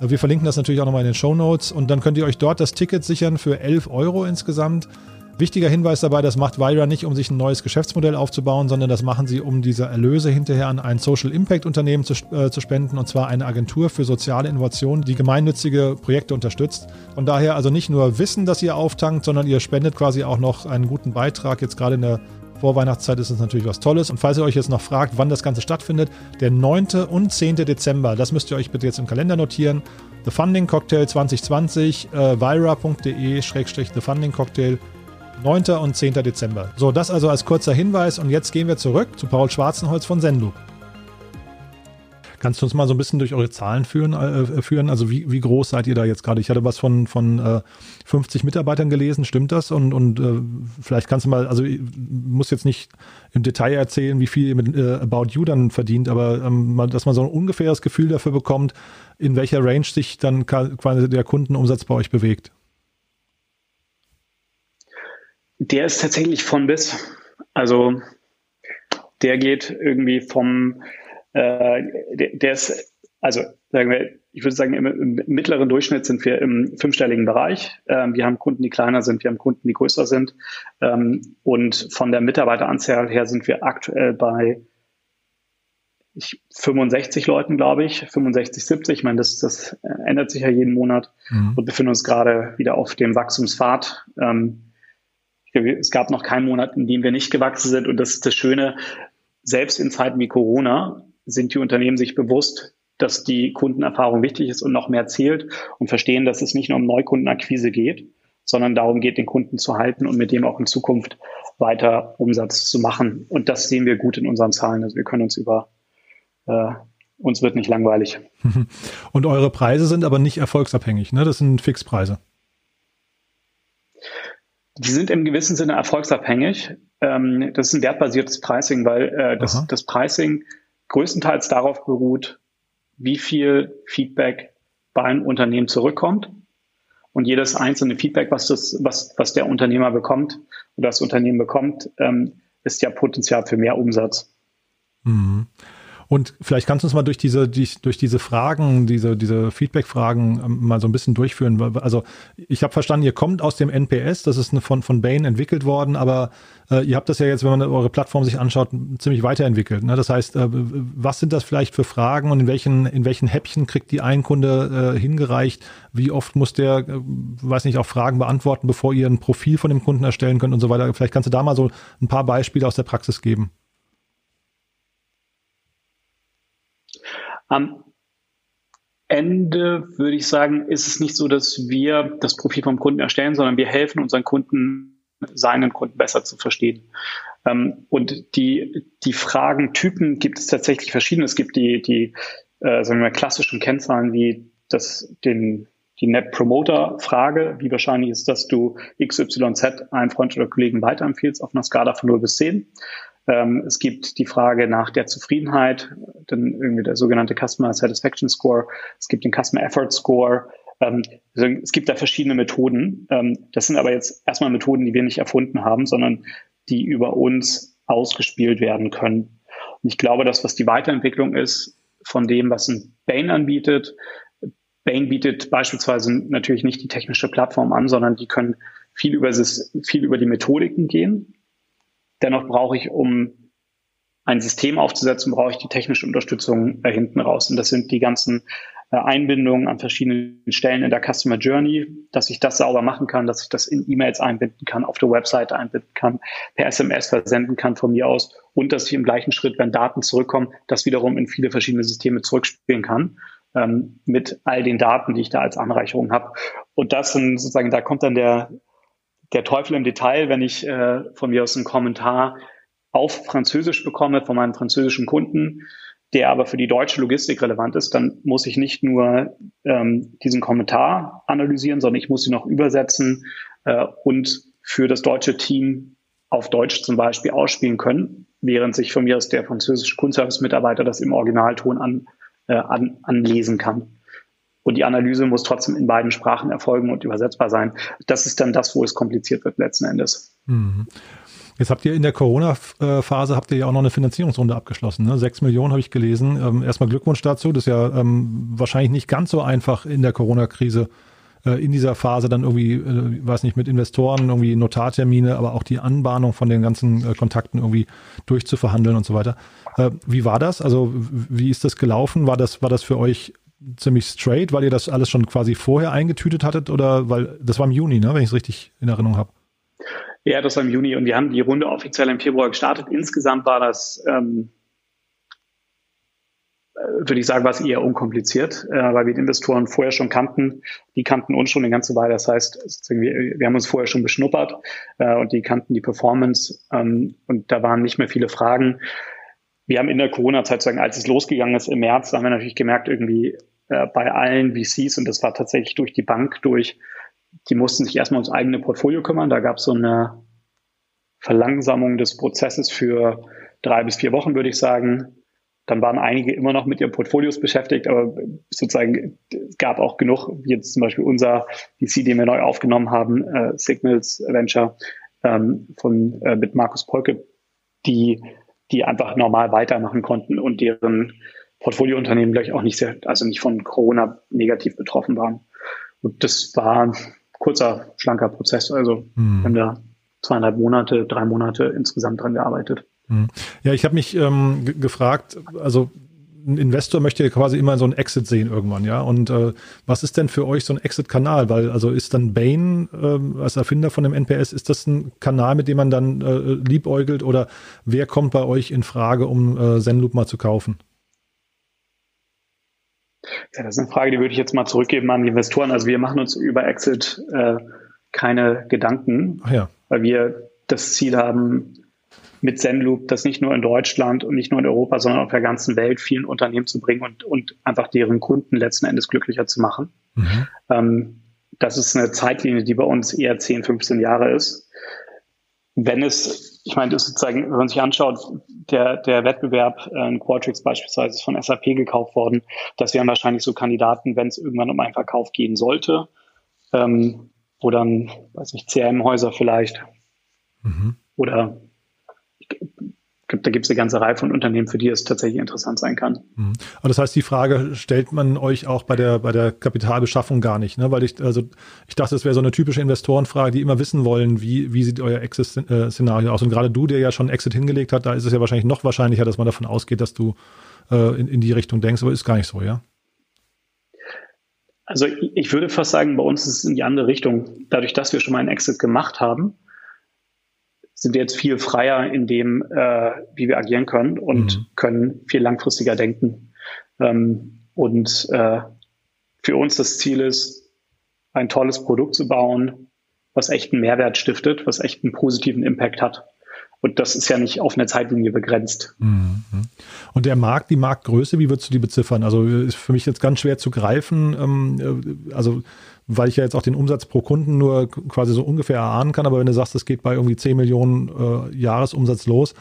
Wir verlinken das natürlich auch nochmal in den Show Notes und dann könnt ihr euch dort das Ticket sichern für 11 Euro insgesamt. Wichtiger Hinweis dabei, das macht Vira nicht, um sich ein neues Geschäftsmodell aufzubauen, sondern das machen sie, um diese Erlöse hinterher an ein Social Impact Unternehmen zu, äh, zu spenden, und zwar eine Agentur für soziale Innovation, die gemeinnützige Projekte unterstützt. Von daher also nicht nur Wissen, dass ihr auftankt, sondern ihr spendet quasi auch noch einen guten Beitrag. Jetzt gerade in der Vorweihnachtszeit ist es natürlich was Tolles. Und falls ihr euch jetzt noch fragt, wann das Ganze stattfindet, der 9. und 10. Dezember, das müsst ihr euch bitte jetzt im Kalender notieren. The Funding Cocktail 2020, äh, vira.de-The Funding Cocktail 9. und 10. Dezember. So, das also als kurzer Hinweis und jetzt gehen wir zurück zu Paul Schwarzenholz von Sendloop. Kannst du uns mal so ein bisschen durch eure Zahlen führen? Äh, führen? Also wie, wie groß seid ihr da jetzt gerade? Ich hatte was von, von äh, 50 Mitarbeitern gelesen, stimmt das? Und, und äh, vielleicht kannst du mal, also muss jetzt nicht im Detail erzählen, wie viel ihr mit äh, About You dann verdient, aber ähm, mal, dass man so ein ungefähres Gefühl dafür bekommt, in welcher Range sich dann quasi der Kundenumsatz bei euch bewegt. Der ist tatsächlich von bis. Also der geht irgendwie vom, äh, der, der, ist, also sagen wir, ich würde sagen, im, im, mittleren Durchschnitt sind wir im fünfstelligen Bereich. Ähm, wir haben Kunden, die kleiner sind, wir haben Kunden, die größer sind. Ähm, und von der Mitarbeiteranzahl her sind wir aktuell bei ich, 65 Leuten, glaube ich, 65, 70. Ich meine, das, das ändert sich ja jeden Monat mhm. und befinden uns gerade wieder auf dem Wachstumspfad. Ähm, es gab noch keinen Monat, in dem wir nicht gewachsen sind. Und das ist das Schöne, selbst in Zeiten wie Corona sind die Unternehmen sich bewusst, dass die Kundenerfahrung wichtig ist und noch mehr zählt und verstehen, dass es nicht nur um Neukundenakquise geht, sondern darum geht, den Kunden zu halten und mit dem auch in Zukunft weiter Umsatz zu machen. Und das sehen wir gut in unseren Zahlen. Also wir können uns über, äh, uns wird nicht langweilig. [LAUGHS] Und eure Preise sind aber nicht erfolgsabhängig, ne? Das sind Fixpreise. Die sind im gewissen Sinne erfolgsabhängig. Ähm, das ist ein wertbasiertes Pricing, weil äh, das, das Pricing größtenteils darauf beruht, wie viel Feedback bei einem Unternehmen zurückkommt. Und jedes einzelne Feedback, was, das, was, was der Unternehmer bekommt oder das Unternehmen bekommt, ähm, ist ja Potenzial für mehr Umsatz. Mhm. Und vielleicht kannst du uns mal durch diese, durch diese Fragen, diese, diese Feedback-Fragen ähm, mal so ein bisschen durchführen. Also ich habe verstanden, ihr kommt aus dem NPS, das ist von, von Bain entwickelt worden, aber äh, ihr habt das ja jetzt, wenn man eure Plattform sich anschaut, ziemlich weiterentwickelt. Ne? Das heißt, äh, was sind das vielleicht für Fragen und in welchen, in welchen Häppchen kriegt die ein Kunde äh, hingereicht? Wie oft muss der, äh, weiß nicht, auch Fragen beantworten, bevor ihr ein Profil von dem Kunden erstellen könnt und so weiter? Vielleicht kannst du da mal so ein paar Beispiele aus der Praxis geben. Am Ende würde ich sagen, ist es nicht so, dass wir das Profil vom Kunden erstellen, sondern wir helfen unseren Kunden, seinen Kunden besser zu verstehen. Ähm, und die, die Fragentypen gibt es tatsächlich verschiedene. Es gibt die, die äh, sagen wir mal, klassischen Kennzahlen wie das, den, die Net Promoter Frage. Wie wahrscheinlich ist, dass du XYZ einem Freund oder Kollegen weiterempfiehlst auf einer Skala von 0 bis 10? Ähm, es gibt die Frage nach der Zufriedenheit, dann irgendwie der sogenannte Customer Satisfaction Score. Es gibt den Customer Effort Score. Ähm, also es gibt da verschiedene Methoden. Ähm, das sind aber jetzt erstmal Methoden, die wir nicht erfunden haben, sondern die über uns ausgespielt werden können. Und ich glaube, dass was die Weiterentwicklung ist von dem, was ein Bain anbietet. Bain bietet beispielsweise natürlich nicht die technische Plattform an, sondern die können viel über, das, viel über die Methodiken gehen. Dennoch brauche ich, um ein System aufzusetzen, brauche ich die technische Unterstützung äh, hinten raus. Und das sind die ganzen äh, Einbindungen an verschiedenen Stellen in der Customer Journey, dass ich das sauber machen kann, dass ich das in E-Mails einbinden kann, auf der Website einbinden kann, per SMS versenden kann von mir aus und dass ich im gleichen Schritt, wenn Daten zurückkommen, das wiederum in viele verschiedene Systeme zurückspielen kann ähm, mit all den Daten, die ich da als Anreicherung habe. Und das sind sozusagen, da kommt dann der, der Teufel im Detail, wenn ich äh, von mir aus einen Kommentar auf Französisch bekomme von meinem französischen Kunden, der aber für die deutsche Logistik relevant ist, dann muss ich nicht nur ähm, diesen Kommentar analysieren, sondern ich muss ihn noch übersetzen äh, und für das deutsche Team auf Deutsch zum Beispiel ausspielen können, während sich von mir aus der französische Kundenservice-Mitarbeiter das im Originalton an, äh, an, anlesen kann. Und die Analyse muss trotzdem in beiden Sprachen erfolgen und übersetzbar sein. Das ist dann das, wo es kompliziert wird letzten Endes. Mhm. Jetzt habt ihr in der Corona-Phase habt ihr ja auch noch eine Finanzierungsrunde abgeschlossen. Ne? Sechs Millionen habe ich gelesen. Ähm, erstmal Glückwunsch dazu. Das ist ja ähm, wahrscheinlich nicht ganz so einfach in der Corona-Krise äh, in dieser Phase dann irgendwie, äh, weiß nicht, mit Investoren, irgendwie Notartermine, aber auch die Anbahnung von den ganzen äh, Kontakten irgendwie durchzuverhandeln und so weiter. Äh, wie war das? Also wie ist das gelaufen? War das, war das für euch ziemlich straight, weil ihr das alles schon quasi vorher eingetütet hattet oder weil das war im Juni, ne, wenn ich es richtig in Erinnerung habe? Ja, das war im Juni und wir haben die Runde offiziell im Februar gestartet. Insgesamt war das, ähm, äh, würde ich sagen, war eher unkompliziert, äh, weil wir die Investoren vorher schon kannten. Die kannten uns schon eine ganze Weile. Das heißt, wir, wir haben uns vorher schon beschnuppert äh, und die kannten die Performance ähm, und da waren nicht mehr viele Fragen. Wir haben in der Corona-Zeit, als es losgegangen ist im März, haben wir natürlich gemerkt, irgendwie äh, bei allen VCs und das war tatsächlich durch die Bank durch, die mussten sich erstmal ums eigene Portfolio kümmern. Da gab es so eine Verlangsamung des Prozesses für drei bis vier Wochen, würde ich sagen. Dann waren einige immer noch mit ihren Portfolios beschäftigt, aber sozusagen gab auch genug, wie jetzt zum Beispiel unser VC, den wir neu aufgenommen haben, äh, Signals Venture ähm, von äh, mit Markus Polke, die die einfach normal weitermachen konnten und deren Portfoliounternehmen gleich auch nicht sehr, also nicht von Corona negativ betroffen waren. Und das war kurzer, schlanker Prozess. Also mhm. wir haben da zweieinhalb Monate, drei Monate insgesamt dran gearbeitet. Mhm. Ja, ich habe mich ähm, gefragt, also ein Investor möchte ja quasi immer so einen Exit sehen irgendwann, ja. Und äh, was ist denn für euch so ein Exit-Kanal? Weil also ist dann Bain äh, als Erfinder von dem NPS, ist das ein Kanal, mit dem man dann äh, liebäugelt oder wer kommt bei euch in Frage, um äh, Zenloop mal zu kaufen? Ja, das ist eine Frage, die würde ich jetzt mal zurückgeben an die Investoren. Also wir machen uns über Exit äh, keine Gedanken, ja. weil wir das Ziel haben, mit Zenloop das nicht nur in Deutschland und nicht nur in Europa, sondern auf der ganzen Welt vielen Unternehmen zu bringen und, und einfach deren Kunden letzten Endes glücklicher zu machen. Mhm. Ähm, das ist eine Zeitlinie, die bei uns eher 10, 15 Jahre ist. Wenn es ich meine, das sozusagen, wenn man sich anschaut, der, der Wettbewerb äh, in Qualtrics beispielsweise ist von SAP gekauft worden. Das wären wahrscheinlich so Kandidaten, wenn es irgendwann um einen Verkauf gehen sollte. Ähm, wo dann, weiß nicht, CRM-Häuser vielleicht. Mhm. Oder da gibt es eine ganze Reihe von Unternehmen, für die es tatsächlich interessant sein kann. Mhm. Aber das heißt, die Frage stellt man euch auch bei der, bei der Kapitalbeschaffung gar nicht, ne? Weil ich, also ich dachte, das wäre so eine typische Investorenfrage, die immer wissen wollen, wie, wie sieht euer Exit-Szenario aus? Und gerade du, der ja schon Exit hingelegt hat, da ist es ja wahrscheinlich noch wahrscheinlicher, dass man davon ausgeht, dass du äh, in, in die Richtung denkst, aber ist gar nicht so, ja? Also ich würde fast sagen, bei uns ist es in die andere Richtung. Dadurch, dass wir schon mal einen Exit gemacht haben, sind wir jetzt viel freier in dem, äh, wie wir agieren können und mhm. können viel langfristiger denken. Ähm, und äh, für uns das Ziel ist, ein tolles Produkt zu bauen, was echt einen Mehrwert stiftet, was echt einen positiven Impact hat. Und das ist ja nicht auf eine Zeitlinie begrenzt. Mhm. Und der Markt, die Marktgröße, wie würdest du die beziffern? Also ist für mich jetzt ganz schwer zu greifen. Ähm, äh, also weil ich ja jetzt auch den Umsatz pro Kunden nur quasi so ungefähr erahnen kann. Aber wenn du sagst, es geht bei irgendwie 10 Millionen äh, Jahresumsatz los,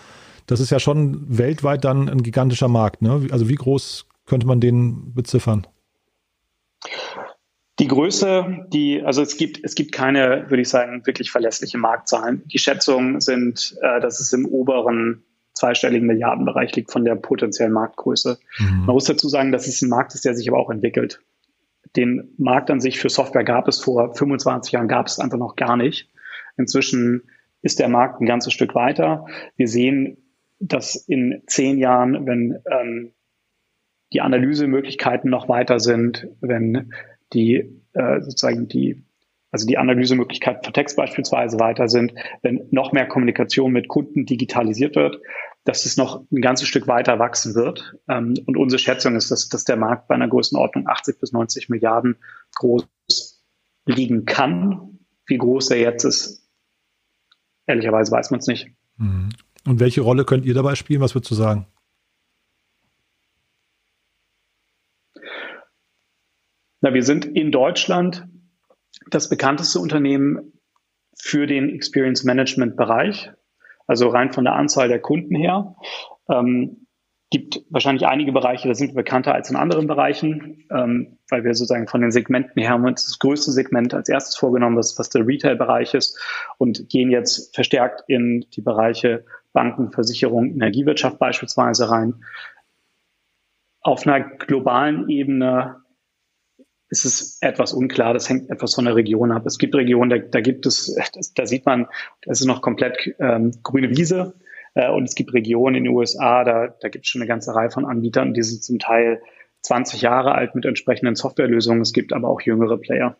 das ist ja schon weltweit dann ein gigantischer Markt. Ne? Also wie groß könnte man den beziffern? Die Größe, die, also es gibt, es gibt keine, würde ich sagen, wirklich verlässliche Marktzahlen. Die Schätzungen sind, äh, dass es im oberen zweistelligen Milliardenbereich liegt von der potenziellen Marktgröße. Mhm. Man muss dazu sagen, dass es ein Markt ist, der sich aber auch entwickelt. Den Markt an sich für Software gab es vor 25 Jahren, gab es einfach noch gar nicht. Inzwischen ist der Markt ein ganzes Stück weiter. Wir sehen, dass in zehn Jahren, wenn ähm, die Analysemöglichkeiten noch weiter sind, wenn die äh, sozusagen die also die Analysemöglichkeiten von Text beispielsweise weiter sind, wenn noch mehr Kommunikation mit Kunden digitalisiert wird, dass es noch ein ganzes Stück weiter wachsen wird. Ähm, und unsere Schätzung ist, dass, dass der Markt bei einer Größenordnung 80 bis 90 Milliarden groß liegen kann. Wie groß er jetzt ist, ehrlicherweise weiß man es nicht. Mhm. Und welche Rolle könnt ihr dabei spielen? Was würdest du sagen? Na, wir sind in Deutschland das bekannteste Unternehmen für den Experience Management Bereich, also rein von der Anzahl der Kunden her. Ähm, gibt wahrscheinlich einige Bereiche, da sind wir bekannter als in anderen Bereichen, ähm, weil wir sozusagen von den Segmenten her haben uns das größte Segment als erstes vorgenommen, das was der Retail-Bereich ist und gehen jetzt verstärkt in die Bereiche Banken, Versicherung, Energiewirtschaft beispielsweise rein. Auf einer globalen Ebene ist es etwas unklar. Das hängt etwas von der Region ab. Es gibt Regionen, da, da gibt es, [LAUGHS] da sieht man, das ist noch komplett ähm, grüne Wiese. Äh, und es gibt Regionen in den USA, da, da gibt es schon eine ganze Reihe von Anbietern, die sind zum Teil 20 Jahre alt mit entsprechenden Softwarelösungen. Es gibt aber auch jüngere Player.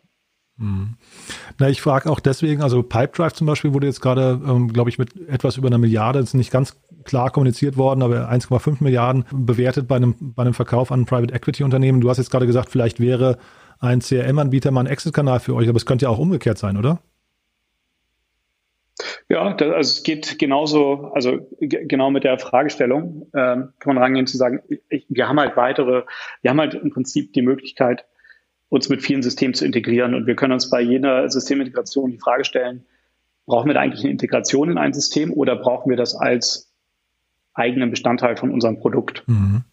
Na, ich frage auch deswegen, also Pipedrive zum Beispiel wurde jetzt gerade, ähm, glaube ich, mit etwas über einer Milliarde, ist nicht ganz klar kommuniziert worden, aber 1,5 Milliarden bewertet bei einem, bei einem Verkauf an ein Private Equity Unternehmen. Du hast jetzt gerade gesagt, vielleicht wäre ein CRM-Anbieter mal ein Exit-Kanal für euch, aber es könnte ja auch umgekehrt sein, oder? Ja, das, also es geht genauso, also genau mit der Fragestellung ähm, kann man rangehen zu sagen, ich, wir haben halt weitere, wir haben halt im Prinzip die Möglichkeit, uns mit vielen Systemen zu integrieren und wir können uns bei jeder Systemintegration die Frage stellen, brauchen wir da eigentlich eine Integration in ein System oder brauchen wir das als eigenen Bestandteil von unserem Produkt? Mhm.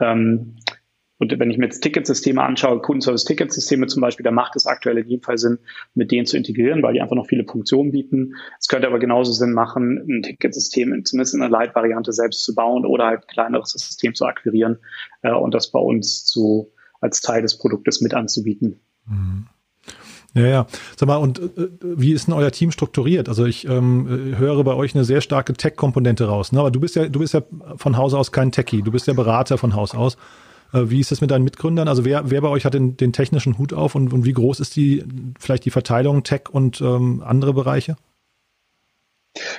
Ähm, und wenn ich mir jetzt Ticketsysteme anschaue, Kundenservice-Ticketsysteme zum Beispiel, da macht es aktuell in jedem Fall Sinn, mit denen zu integrieren, weil die einfach noch viele Funktionen bieten. Es könnte aber genauso Sinn machen, ein Ticketsystem zumindest in einer Light-Variante selbst zu bauen oder halt ein kleineres System zu akquirieren äh, und das bei uns zu, als Teil des Produktes mit anzubieten. Mhm. Ja, ja. Sag mal, und äh, wie ist denn euer Team strukturiert? Also ich ähm, höre bei euch eine sehr starke Tech-Komponente raus. Ne? Aber du bist ja, du bist ja von Haus aus kein Techie, du bist ja Berater von Haus aus. Äh, wie ist das mit deinen Mitgründern? Also wer, wer bei euch hat den, den technischen Hut auf und, und wie groß ist die vielleicht die Verteilung Tech und ähm, andere Bereiche?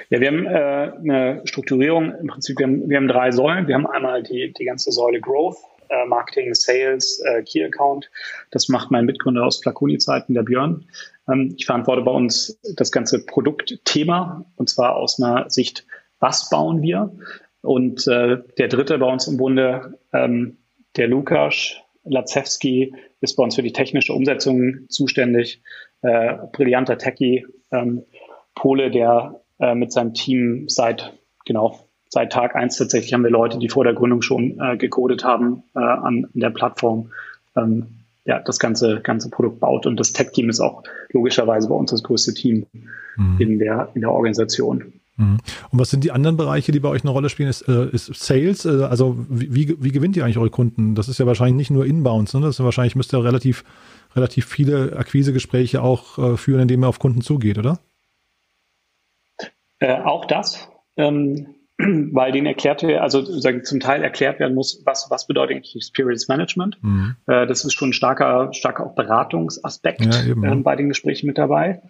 Ja, wir haben äh, eine Strukturierung im Prinzip, wir haben, wir haben drei Säulen. Wir haben einmal die, die ganze Säule Growth, äh, Marketing, Sales, äh, Key Account. Das macht mein Mitgründer aus Flaconi-Zeiten, der Björn. Ähm, ich verantworte bei uns das ganze Produktthema und zwar aus einer Sicht, was bauen wir? Und äh, der dritte bei uns im Bunde ähm, der Lukas Lazewski ist bei uns für die technische Umsetzung zuständig. Äh, brillanter Techie, ähm, Pole, der äh, mit seinem Team seit, genau, seit Tag eins tatsächlich haben wir Leute, die vor der Gründung schon äh, gecodet haben äh, an, an der Plattform. Ähm, ja, das ganze, ganze Produkt baut. Und das Tech-Team ist auch logischerweise bei uns das größte Team mhm. in, der, in der Organisation. Mhm. Und was sind die anderen Bereiche, die bei euch eine Rolle spielen? Ist, äh, ist Sales? Äh, also wie, wie gewinnt ihr eigentlich eure Kunden? Das ist ja wahrscheinlich nicht nur Inbounds, ne? Das ist wahrscheinlich müsst ihr relativ, relativ viele Akquisegespräche auch äh, führen, indem ihr auf Kunden zugeht, oder? Äh, auch das. Ähm, [CLEARS THROAT] weil denen erklärt also sagen, zum Teil erklärt werden muss, was, was bedeutet eigentlich Experience Management. Mhm. Äh, das ist schon ein starker, starker auch Beratungsaspekt ja, äh, bei den Gesprächen mit dabei.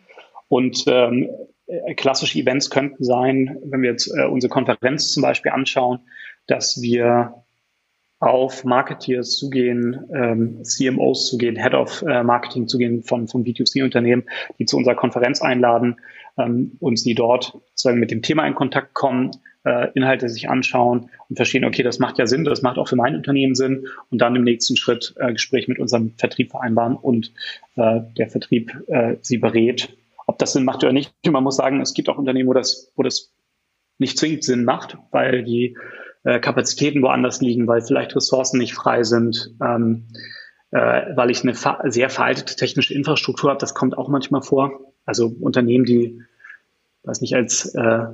Und ähm, äh, klassische Events könnten sein, wenn wir jetzt äh, unsere Konferenz zum Beispiel anschauen, dass wir auf Marketeers zugehen, ähm, CMOs zugehen, Head of äh, Marketing zugehen von, von B2C-Unternehmen, die zu unserer Konferenz einladen, ähm, und die dort sozusagen mit dem Thema in Kontakt kommen, äh, Inhalte sich anschauen und verstehen, okay, das macht ja Sinn, das macht auch für mein Unternehmen Sinn und dann im nächsten Schritt äh, Gespräch mit unserem Vertrieb vereinbaren und äh, der Vertrieb äh, sie berät, ob das Sinn macht oder nicht. [LAUGHS] Man muss sagen, es gibt auch Unternehmen, wo das, wo das nicht zwingend Sinn macht, weil die äh, Kapazitäten woanders liegen, weil vielleicht Ressourcen nicht frei sind. Ähm, äh, weil ich eine sehr veraltete technische Infrastruktur habe. Das kommt auch manchmal vor. Also Unternehmen, die, weiß nicht, als äh,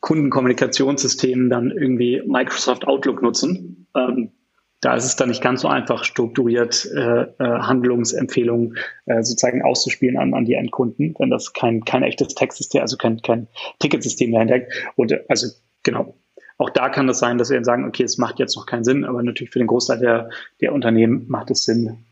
Kundenkommunikationssystem dann irgendwie Microsoft Outlook nutzen. Ähm, da ist es dann nicht ganz so einfach strukturiert, äh, äh, Handlungsempfehlungen äh, sozusagen auszuspielen an, an die Endkunden, wenn das kein, kein echtes Textsystem, also kein, kein Ticketsystem dahinter. Und äh, also genau, auch da kann es das sein, dass wir sagen, okay, es macht jetzt noch keinen Sinn, aber natürlich für den Großteil der, der Unternehmen macht es Sinn,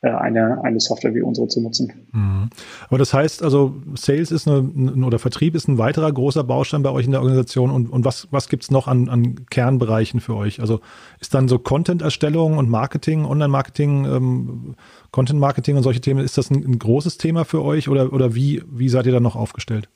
eine, eine Software wie unsere zu nutzen. Mhm. Aber das heißt also, Sales ist eine, oder Vertrieb ist ein weiterer großer Baustein bei euch in der Organisation und, und was, was gibt es noch an, an Kernbereichen für euch? Also ist dann so Content-Erstellung und Marketing, Online-Marketing, ähm, Content-Marketing und solche Themen, ist das ein, ein großes Thema für euch oder, oder wie, wie seid ihr da noch aufgestellt?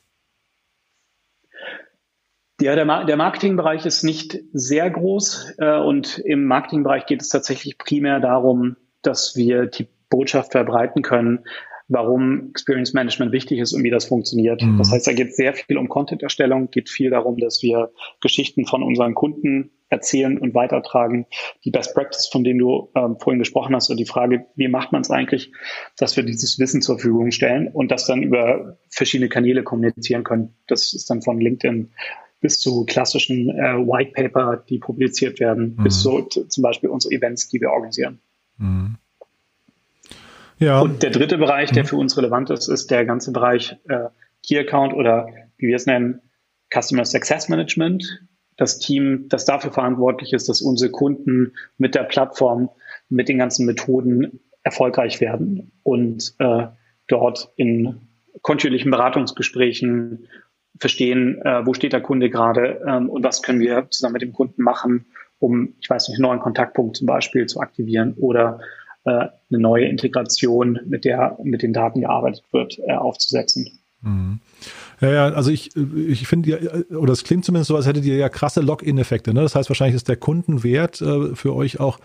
Ja, der, der Marketingbereich ist nicht sehr groß äh, und im Marketingbereich geht es tatsächlich primär darum, dass wir die Botschaft verbreiten können, warum Experience Management wichtig ist und wie das funktioniert. Mhm. Das heißt, da geht sehr viel um Content-Erstellung, geht viel darum, dass wir Geschichten von unseren Kunden erzählen und weitertragen. Die Best Practice, von denen du ähm, vorhin gesprochen hast, und die Frage, wie macht man es eigentlich, dass wir dieses Wissen zur Verfügung stellen und das dann über verschiedene Kanäle kommunizieren können. Das ist dann von LinkedIn bis zu klassischen äh, White Paper, die publiziert werden, mhm. bis zu zum Beispiel unsere Events, die wir organisieren. Mhm. Ja. Und der dritte Bereich, der mhm. für uns relevant ist, ist der ganze Bereich äh, Key Account oder wie wir es nennen, Customer Success Management. Das Team, das dafür verantwortlich ist, dass unsere Kunden mit der Plattform, mit den ganzen Methoden erfolgreich werden und äh, dort in kontinuierlichen Beratungsgesprächen verstehen, äh, wo steht der Kunde gerade ähm, und was können wir zusammen mit dem Kunden machen, um, ich weiß nicht, einen neuen Kontaktpunkt zum Beispiel zu aktivieren oder äh, eine neue Integration, mit der mit den Daten gearbeitet wird, äh, aufzusetzen. Mhm. Ja, ja, also ich, ich finde, oder es klingt zumindest so, als hättet ihr ja krasse Login-Effekte. Ne? Das heißt, wahrscheinlich ist der Kundenwert äh, für euch auch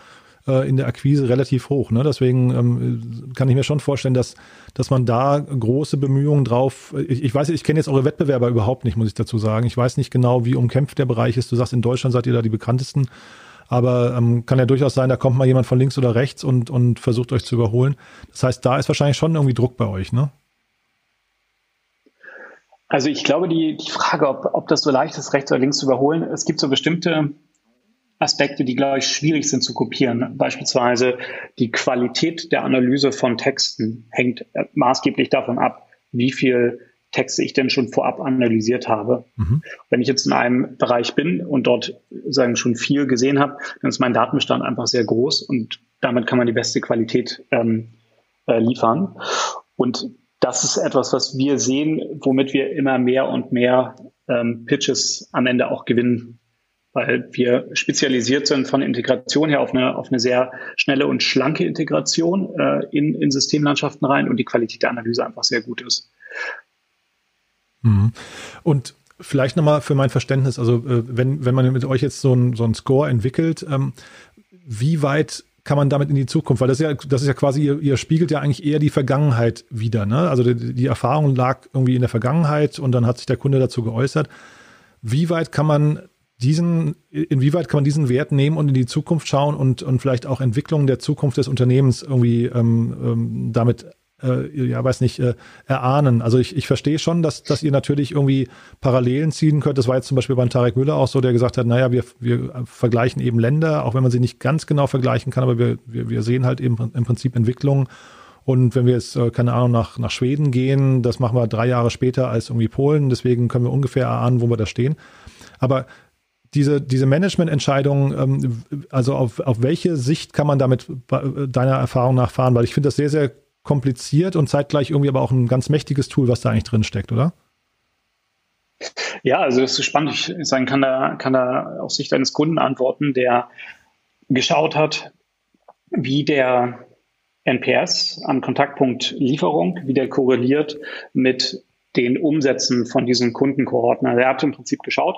äh, in der Akquise relativ hoch. Ne? Deswegen ähm, kann ich mir schon vorstellen, dass, dass man da große Bemühungen drauf, ich, ich weiß, ich kenne jetzt eure Wettbewerber überhaupt nicht, muss ich dazu sagen. Ich weiß nicht genau, wie umkämpft der Bereich ist. Du sagst, in Deutschland seid ihr da die bekanntesten. Aber ähm, kann ja durchaus sein, da kommt mal jemand von links oder rechts und, und versucht euch zu überholen. Das heißt, da ist wahrscheinlich schon irgendwie Druck bei euch, ne? Also ich glaube, die, die Frage, ob, ob das so leicht ist, rechts oder links zu überholen, es gibt so bestimmte Aspekte, die, glaube ich, schwierig sind zu kopieren. Beispielsweise die Qualität der Analyse von Texten hängt maßgeblich davon ab, wie viel Texte ich denn schon vorab analysiert habe. Mhm. Wenn ich jetzt in einem Bereich bin und dort sagen schon viel gesehen habe, dann ist mein Datenbestand einfach sehr groß und damit kann man die beste Qualität ähm, äh, liefern. Und das ist etwas, was wir sehen, womit wir immer mehr und mehr ähm, Pitches am Ende auch gewinnen weil wir spezialisiert sind von Integration her auf eine, auf eine sehr schnelle und schlanke Integration äh, in, in Systemlandschaften rein und die Qualität der Analyse einfach sehr gut ist. Mhm. Und vielleicht nochmal für mein Verständnis, also äh, wenn, wenn man mit euch jetzt so ein, so Score entwickelt, ähm, wie weit kann man damit in die Zukunft? Weil das ist ja, das ist ja quasi, ihr, ihr spiegelt ja eigentlich eher die Vergangenheit wieder. Ne? Also die, die Erfahrung lag irgendwie in der Vergangenheit und dann hat sich der Kunde dazu geäußert. Wie weit kann man diesen, inwieweit kann man diesen Wert nehmen und in die Zukunft schauen und, und vielleicht auch Entwicklungen der Zukunft des Unternehmens irgendwie ähm, ähm, damit, äh, ja, weiß nicht, äh, erahnen? Also ich, ich verstehe schon, dass, dass ihr natürlich irgendwie Parallelen ziehen könnt. Das war jetzt zum Beispiel beim Tarek Müller auch so, der gesagt hat, naja, wir, wir vergleichen eben Länder, auch wenn man sie nicht ganz genau vergleichen kann, aber wir, wir, wir sehen halt eben im Prinzip Entwicklungen. Und wenn wir jetzt, äh, keine Ahnung, nach, nach Schweden gehen, das machen wir drei Jahre später als irgendwie Polen, deswegen können wir ungefähr erahnen, wo wir da stehen. Aber diese, diese Managemententscheidung, ähm, also auf, auf welche Sicht kann man damit deiner Erfahrung nach fahren? Weil ich finde das sehr, sehr kompliziert und zeitgleich irgendwie aber auch ein ganz mächtiges Tool, was da eigentlich drin steckt, oder? Ja, also das ist spannend. Ich sagen, kann da, kann da aus Sicht eines Kunden antworten, der geschaut hat, wie der NPS am Kontaktpunkt Lieferung, wie der korreliert mit den Umsätzen von diesen Kundenkohorten. Also er hat im Prinzip geschaut,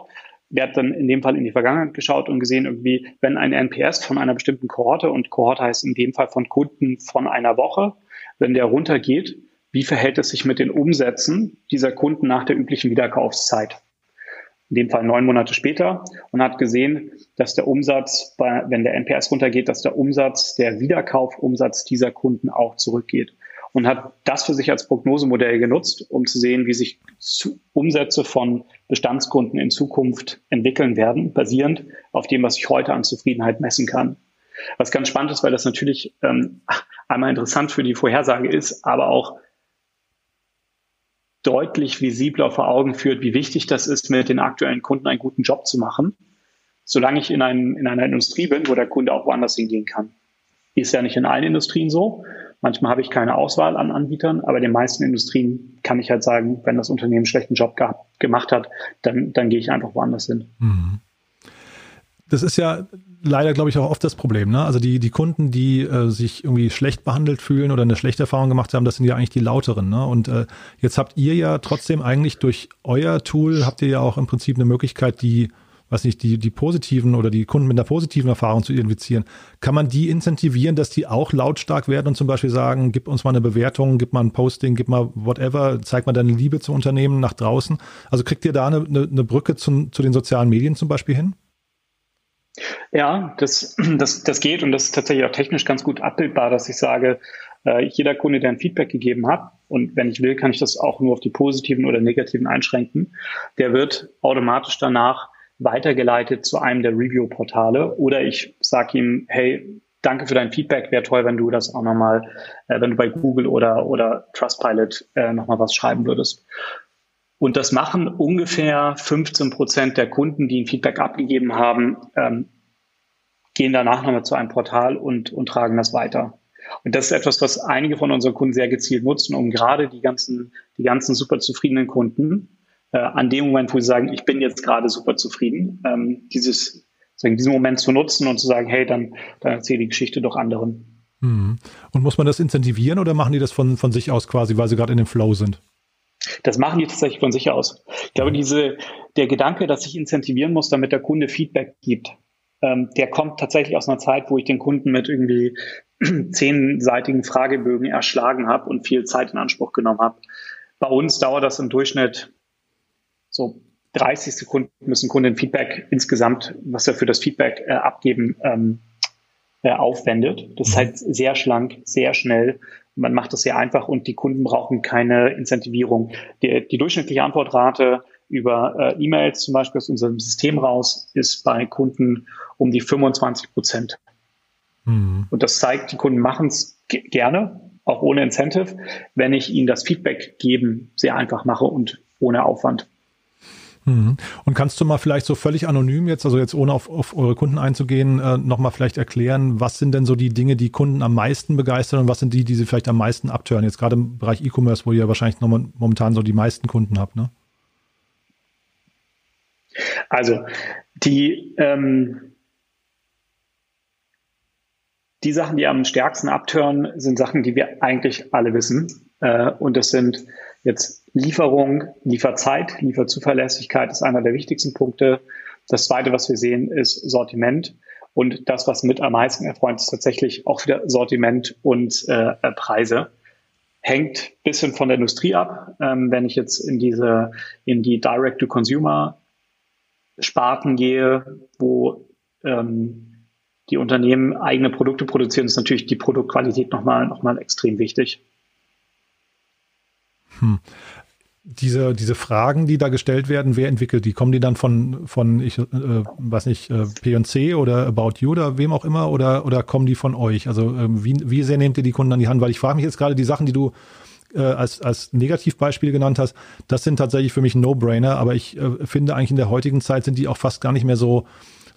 der hat dann in dem Fall in die Vergangenheit geschaut und gesehen, irgendwie, wenn ein NPS von einer bestimmten Kohorte, und Kohorte heißt in dem Fall von Kunden von einer Woche, wenn der runtergeht, wie verhält es sich mit den Umsätzen dieser Kunden nach der üblichen Wiederkaufszeit? in dem Fall neun Monate später, und hat gesehen, dass der Umsatz, bei, wenn der NPS runtergeht, dass der Umsatz, der Wiederkaufumsatz dieser Kunden auch zurückgeht. Und hat das für sich als Prognosemodell genutzt, um zu sehen, wie sich Umsätze von Bestandskunden in Zukunft entwickeln werden, basierend auf dem, was ich heute an Zufriedenheit messen kann. Was ganz spannend ist, weil das natürlich ähm, einmal interessant für die Vorhersage ist, aber auch deutlich visibler vor Augen führt, wie wichtig das ist, mit den aktuellen Kunden einen guten Job zu machen, solange ich in, einem, in einer Industrie bin, wo der Kunde auch woanders hingehen kann. Ist ja nicht in allen Industrien so. Manchmal habe ich keine Auswahl an Anbietern, aber in den meisten Industrien kann ich halt sagen, wenn das Unternehmen einen schlechten Job gehabt, gemacht hat, dann, dann gehe ich einfach woanders hin. Mhm das ist ja leider, glaube ich, auch oft das Problem. Ne? Also die, die Kunden, die äh, sich irgendwie schlecht behandelt fühlen oder eine schlechte Erfahrung gemacht haben, das sind ja eigentlich die lauteren. Ne? Und äh, jetzt habt ihr ja trotzdem eigentlich durch euer Tool, habt ihr ja auch im Prinzip eine Möglichkeit, die, weiß nicht, die, die positiven oder die Kunden mit einer positiven Erfahrung zu identifizieren. Kann man die incentivieren, dass die auch lautstark werden und zum Beispiel sagen, gib uns mal eine Bewertung, gib mal ein Posting, gib mal whatever, zeig mal deine Liebe zu Unternehmen nach draußen. Also kriegt ihr da eine, eine, eine Brücke zu, zu den sozialen Medien zum Beispiel hin? Ja, das, das, das geht und das ist tatsächlich auch technisch ganz gut abbildbar, dass ich sage, äh, jeder Kunde, der ein Feedback gegeben hat, und wenn ich will, kann ich das auch nur auf die positiven oder negativen einschränken, der wird automatisch danach weitergeleitet zu einem der Review-Portale oder ich sage ihm, hey, danke für dein Feedback, wäre toll, wenn du das auch nochmal, äh, wenn du bei Google oder, oder Trustpilot äh, nochmal was schreiben würdest. Und das machen ungefähr 15 Prozent der Kunden, die ein Feedback abgegeben haben, ähm, gehen danach nochmal zu einem Portal und, und tragen das weiter. Und das ist etwas, was einige von unseren Kunden sehr gezielt nutzen, um gerade die ganzen, die ganzen super zufriedenen Kunden äh, an dem Moment, wo sie sagen, ich bin jetzt gerade super zufrieden, ähm, dieses, sagen, diesen Moment zu nutzen und zu sagen, hey, dann, dann erzähle die Geschichte doch anderen. Mhm. Und muss man das incentivieren oder machen die das von, von sich aus quasi, weil sie gerade in dem Flow sind? Das machen die tatsächlich von sich aus. Ich glaube, diese, der Gedanke, dass ich incentivieren muss, damit der Kunde Feedback gibt, ähm, der kommt tatsächlich aus einer Zeit, wo ich den Kunden mit irgendwie [CLEARS THROAT] zehnseitigen Fragebögen erschlagen habe und viel Zeit in Anspruch genommen habe. Bei uns dauert das im Durchschnitt so 30 Sekunden müssen Kunden Feedback insgesamt, was er für das Feedback äh, abgeben, ähm, äh, aufwendet. Das ist halt sehr schlank, sehr schnell man macht das sehr einfach und die Kunden brauchen keine Incentivierung. Die, die durchschnittliche Antwortrate über äh, E-Mails zum Beispiel aus unserem System raus ist bei Kunden um die 25 Prozent. Mhm. Und das zeigt, die Kunden machen es gerne, auch ohne Incentive, wenn ich ihnen das Feedback geben sehr einfach mache und ohne Aufwand. Mhm. Und kannst du mal vielleicht so völlig anonym jetzt, also jetzt ohne auf, auf eure Kunden einzugehen, äh, nochmal vielleicht erklären, was sind denn so die Dinge, die Kunden am meisten begeistern und was sind die, die sie vielleicht am meisten abtören? Jetzt gerade im Bereich E-Commerce, wo ihr wahrscheinlich noch momentan so die meisten Kunden habt, ne? Also die, ähm, die Sachen, die am stärksten abtören, sind Sachen, die wir eigentlich alle wissen. Äh, und das sind Jetzt Lieferung, Lieferzeit, Lieferzuverlässigkeit ist einer der wichtigsten Punkte. Das zweite, was wir sehen, ist Sortiment. Und das, was mit am meisten erfreut, ist tatsächlich auch wieder Sortiment und äh, Preise. Hängt bisschen von der Industrie ab. Ähm, wenn ich jetzt in diese, in die Direct-to-Consumer-Sparten gehe, wo ähm, die Unternehmen eigene Produkte produzieren, ist natürlich die Produktqualität nochmal, nochmal extrem wichtig. Hm. Diese, diese Fragen, die da gestellt werden, wer entwickelt die? Kommen die dann von, von ich äh, weiß nicht, äh, P&C oder About You oder wem auch immer oder, oder kommen die von euch? Also äh, wie, wie sehr nehmt ihr die Kunden an die Hand? Weil ich frage mich jetzt gerade, die Sachen, die du äh, als, als Negativbeispiel genannt hast, das sind tatsächlich für mich No-Brainer, aber ich äh, finde eigentlich in der heutigen Zeit sind die auch fast gar nicht mehr so,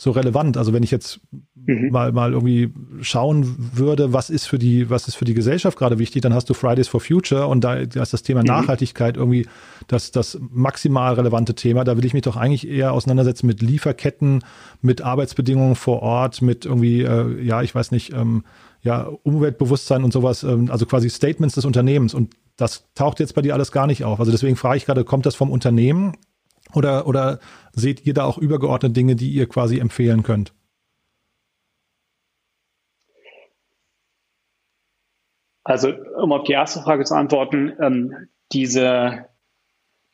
so relevant. Also wenn ich jetzt mhm. mal, mal irgendwie schauen würde, was ist für die, was ist für die Gesellschaft gerade wichtig, dann hast du Fridays for Future und da, ist das Thema mhm. Nachhaltigkeit irgendwie das, das maximal relevante Thema. Da will ich mich doch eigentlich eher auseinandersetzen mit Lieferketten, mit Arbeitsbedingungen vor Ort, mit irgendwie, äh, ja, ich weiß nicht, ähm, ja, Umweltbewusstsein und sowas, ähm, also quasi Statements des Unternehmens. Und das taucht jetzt bei dir alles gar nicht auf. Also deswegen frage ich gerade, kommt das vom Unternehmen oder, oder seht ihr da auch übergeordnete Dinge, die ihr quasi empfehlen könnt? Also, um auf die erste Frage zu antworten, ähm, diese,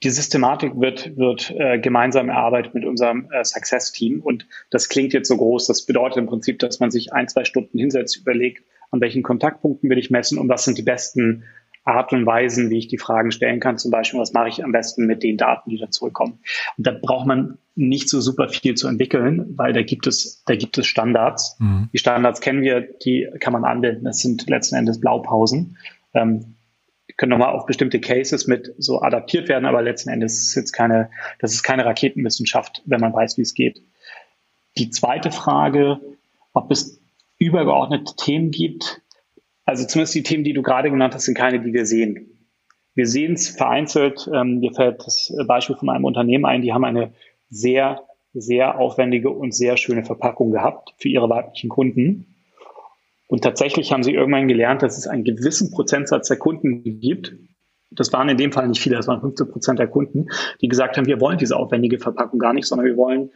die Systematik wird, wird äh, gemeinsam erarbeitet mit unserem äh, Success-Team. Und das klingt jetzt so groß. Das bedeutet im Prinzip, dass man sich ein, zwei Stunden hinsetzt, überlegt, an welchen Kontaktpunkten will ich messen und was sind die besten Art und Weisen, wie ich die Fragen stellen kann. Zum Beispiel, was mache ich am besten mit den Daten, die da zurückkommen. Und da braucht man nicht so super viel zu entwickeln, weil da gibt es, da gibt es Standards. Mhm. Die Standards kennen wir, die kann man anwenden. Das sind letzten Endes Blaupausen. Ähm, können nochmal auf bestimmte Cases mit so adaptiert werden, aber letzten Endes ist jetzt keine, das ist keine Raketenwissenschaft, wenn man weiß, wie es geht. Die zweite Frage, ob es übergeordnete Themen gibt, also zumindest die Themen, die du gerade genannt hast, sind keine, die wir sehen. Wir sehen es vereinzelt, ähm, mir fällt das Beispiel von einem Unternehmen ein, die haben eine sehr, sehr aufwendige und sehr schöne Verpackung gehabt für ihre weiblichen Kunden. Und tatsächlich haben sie irgendwann gelernt, dass es einen gewissen Prozentsatz der Kunden gibt. Das waren in dem Fall nicht viele, das waren 15 Prozent der Kunden, die gesagt haben, wir wollen diese aufwendige Verpackung gar nicht, sondern wir wollen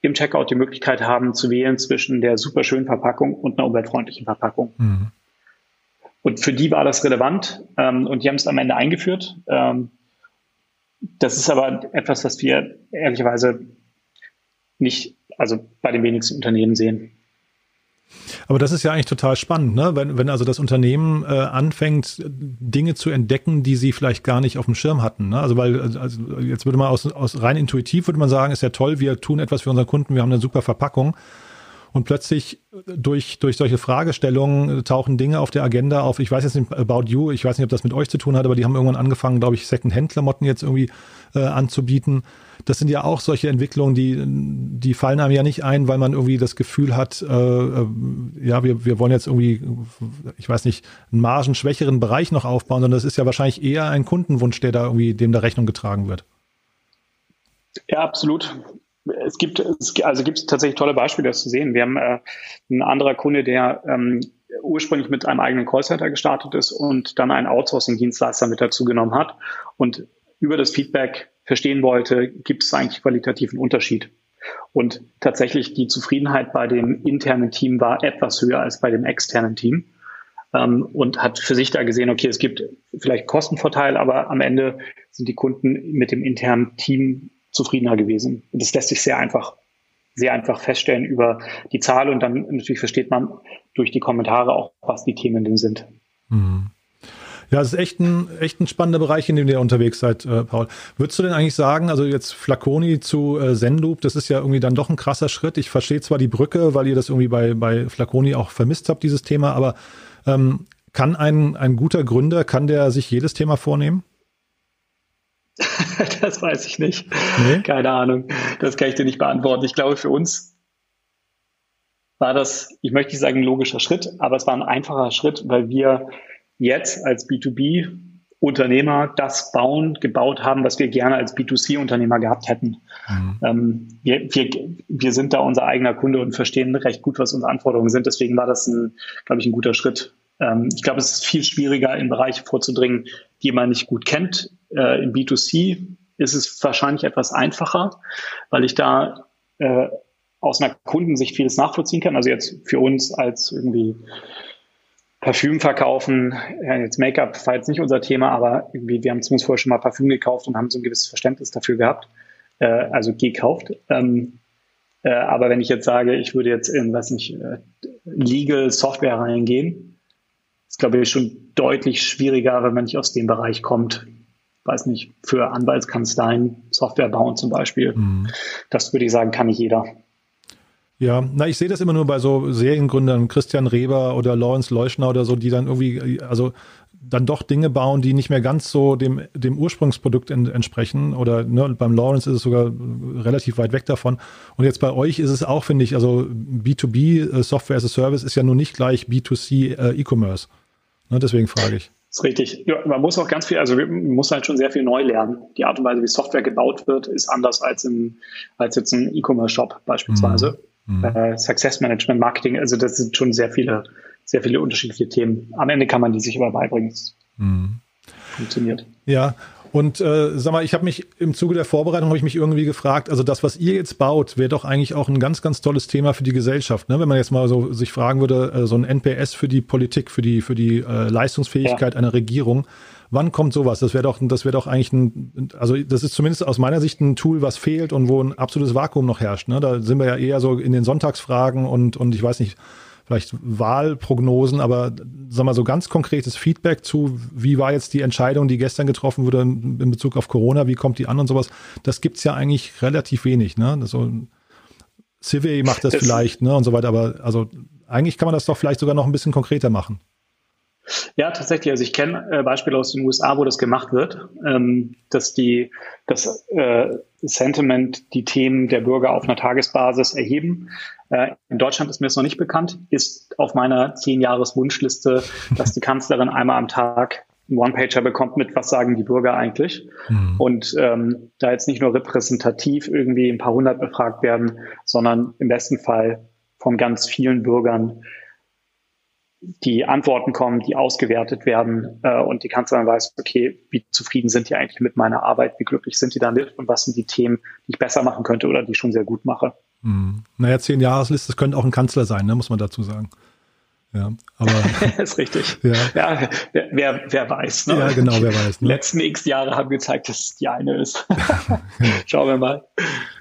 im Checkout die Möglichkeit haben zu wählen zwischen der super schönen Verpackung und einer umweltfreundlichen Verpackung. Mhm. Und für die war das relevant ähm, und die haben es am Ende eingeführt. Ähm, das ist aber etwas, was wir ehrlicherweise nicht, also bei den wenigsten Unternehmen sehen. Aber das ist ja eigentlich total spannend, ne? wenn, wenn also das Unternehmen äh, anfängt, Dinge zu entdecken, die sie vielleicht gar nicht auf dem Schirm hatten. Ne? Also weil, also jetzt würde man aus, aus rein intuitiv würde man sagen, ist ja toll, wir tun etwas für unseren Kunden, wir haben eine super Verpackung. Und plötzlich durch, durch solche Fragestellungen tauchen Dinge auf der Agenda auf. Ich weiß jetzt nicht About You, ich weiß nicht, ob das mit euch zu tun hat, aber die haben irgendwann angefangen, glaube ich, Second-Hand-Klamotten jetzt irgendwie äh, anzubieten. Das sind ja auch solche Entwicklungen, die, die fallen einem ja nicht ein, weil man irgendwie das Gefühl hat, äh, äh, ja, wir, wir wollen jetzt irgendwie, ich weiß nicht, einen margenschwächeren Bereich noch aufbauen, sondern das ist ja wahrscheinlich eher ein Kundenwunsch, der da irgendwie, dem da Rechnung getragen wird. Ja, absolut es gibt, also gibt es tatsächlich tolle Beispiele, das zu sehen. Wir haben äh, ein anderer Kunde, der ähm, ursprünglich mit einem eigenen Callcenter gestartet ist und dann einen Outsourcing-Dienstleister mit dazu genommen hat und über das Feedback verstehen wollte, gibt es eigentlich qualitativen Unterschied. Und tatsächlich die Zufriedenheit bei dem internen Team war etwas höher als bei dem externen Team. Ähm, und hat für sich da gesehen, okay, es gibt vielleicht Kostenvorteil, aber am Ende sind die Kunden mit dem internen Team zufriedener gewesen. Und das lässt sich sehr einfach, sehr einfach feststellen über die Zahl und dann natürlich versteht man durch die Kommentare auch, was die Themen denn sind. Mhm. Ja, es ist echt ein, echt ein spannender Bereich, in dem ihr unterwegs seid, äh, Paul. Würdest du denn eigentlich sagen, also jetzt Flaconi zu äh, Zenloop, das ist ja irgendwie dann doch ein krasser Schritt. Ich verstehe zwar die Brücke, weil ihr das irgendwie bei, bei Flaconi auch vermisst habt, dieses Thema, aber ähm, kann ein, ein guter Gründer, kann der sich jedes Thema vornehmen? [LAUGHS] [LAUGHS] das weiß ich nicht. Nee? Keine Ahnung. Das kann ich dir nicht beantworten. Ich glaube, für uns war das, ich möchte nicht sagen, ein logischer Schritt, aber es war ein einfacher Schritt, weil wir jetzt als B2B Unternehmer das bauen, gebaut haben, was wir gerne als B2C-Unternehmer gehabt hätten. Mhm. Ähm, wir, wir, wir sind da unser eigener Kunde und verstehen recht gut, was unsere Anforderungen sind. Deswegen war das, ein, glaube ich, ein guter Schritt. Ähm, ich glaube, es ist viel schwieriger, in Bereiche vorzudringen, die man nicht gut kennt. Äh, Im B2C ist es wahrscheinlich etwas einfacher, weil ich da äh, aus einer Kundensicht vieles nachvollziehen kann. Also jetzt für uns als irgendwie Parfüm verkaufen, ja, jetzt Make-up war jetzt nicht unser Thema, aber irgendwie, wir haben zumindest vorher schon mal Parfüm gekauft und haben so ein gewisses Verständnis dafür gehabt, äh, also gekauft. Ähm, äh, aber wenn ich jetzt sage, ich würde jetzt in, weiß nicht, äh, Legal Software reingehen, ist glaube ich schon deutlich schwieriger, wenn man nicht aus dem Bereich kommt weiß nicht, für Anwaltskanzleien Software bauen zum Beispiel. Mhm. Das würde ich sagen, kann nicht jeder. Ja, na, ich sehe das immer nur bei so Seriengründern, Christian Reber oder Lawrence Leuschner oder so, die dann irgendwie, also dann doch Dinge bauen, die nicht mehr ganz so dem, dem Ursprungsprodukt in, entsprechen. Oder ne, beim Lawrence ist es sogar relativ weit weg davon. Und jetzt bei euch ist es auch, finde ich, also B2B äh, Software as a Service ist ja nur nicht gleich B2C äh, E-Commerce. Ne, deswegen frage ich. Das ist richtig. Ja, man muss auch ganz viel, also man muss halt schon sehr viel neu lernen. Die Art und Weise, wie Software gebaut wird, ist anders als, im, als jetzt ein E-Commerce-Shop beispielsweise. Mhm. Äh, Success Management, Marketing, also das sind schon sehr viele, sehr viele unterschiedliche Themen. Am Ende kann man die sich aber beibringen. Mhm. Funktioniert. Ja, Und äh, sag mal, ich habe mich im Zuge der Vorbereitung habe ich mich irgendwie gefragt, also das, was ihr jetzt baut, wäre doch eigentlich auch ein ganz, ganz tolles Thema für die Gesellschaft. Ne? Wenn man jetzt mal so sich fragen würde, äh, so ein NPS für die Politik, für die, für die äh, Leistungsfähigkeit ja. einer Regierung. Wann kommt sowas? Das wäre doch, das wäre doch eigentlich ein, also das ist zumindest aus meiner Sicht ein Tool, was fehlt und wo ein absolutes Vakuum noch herrscht. Ne? Da sind wir ja eher so in den Sonntagsfragen und, und ich weiß nicht, vielleicht Wahlprognosen, aber sag mal so ganz konkretes Feedback zu, wie war jetzt die Entscheidung, die gestern getroffen wurde in Bezug auf Corona, wie kommt die an und sowas, das gibt's ja eigentlich relativ wenig, ne? So Civi macht das, das vielleicht, ne? Und so weiter, aber also eigentlich kann man das doch vielleicht sogar noch ein bisschen konkreter machen. Ja, tatsächlich. Also ich kenne äh, Beispiele aus den USA, wo das gemacht wird, ähm, dass die das äh, Sentiment, die Themen der Bürger auf einer Tagesbasis erheben. Äh, in Deutschland ist mir das noch nicht bekannt, ist auf meiner zehn Jahres Wunschliste, dass die Kanzlerin einmal am Tag einen One-Pager bekommt mit, was sagen die Bürger eigentlich. Mhm. Und ähm, da jetzt nicht nur repräsentativ irgendwie ein paar hundert befragt werden, sondern im besten Fall von ganz vielen Bürgern die Antworten kommen, die ausgewertet werden äh, und die Kanzlerin weiß, okay, wie zufrieden sind die eigentlich mit meiner Arbeit, wie glücklich sind die damit und was sind die Themen, die ich besser machen könnte oder die ich schon sehr gut mache. Hm. Naja, zehn Jahresliste, das könnte auch ein Kanzler sein, ne, muss man dazu sagen. Ja, aber. das [LAUGHS] ist richtig. Ja, ja wer, wer weiß. Ne? Ja, genau, wer weiß. Ne? Die letzten x Jahre haben gezeigt, dass es die eine ist. [LAUGHS] [LAUGHS] Schauen wir mal.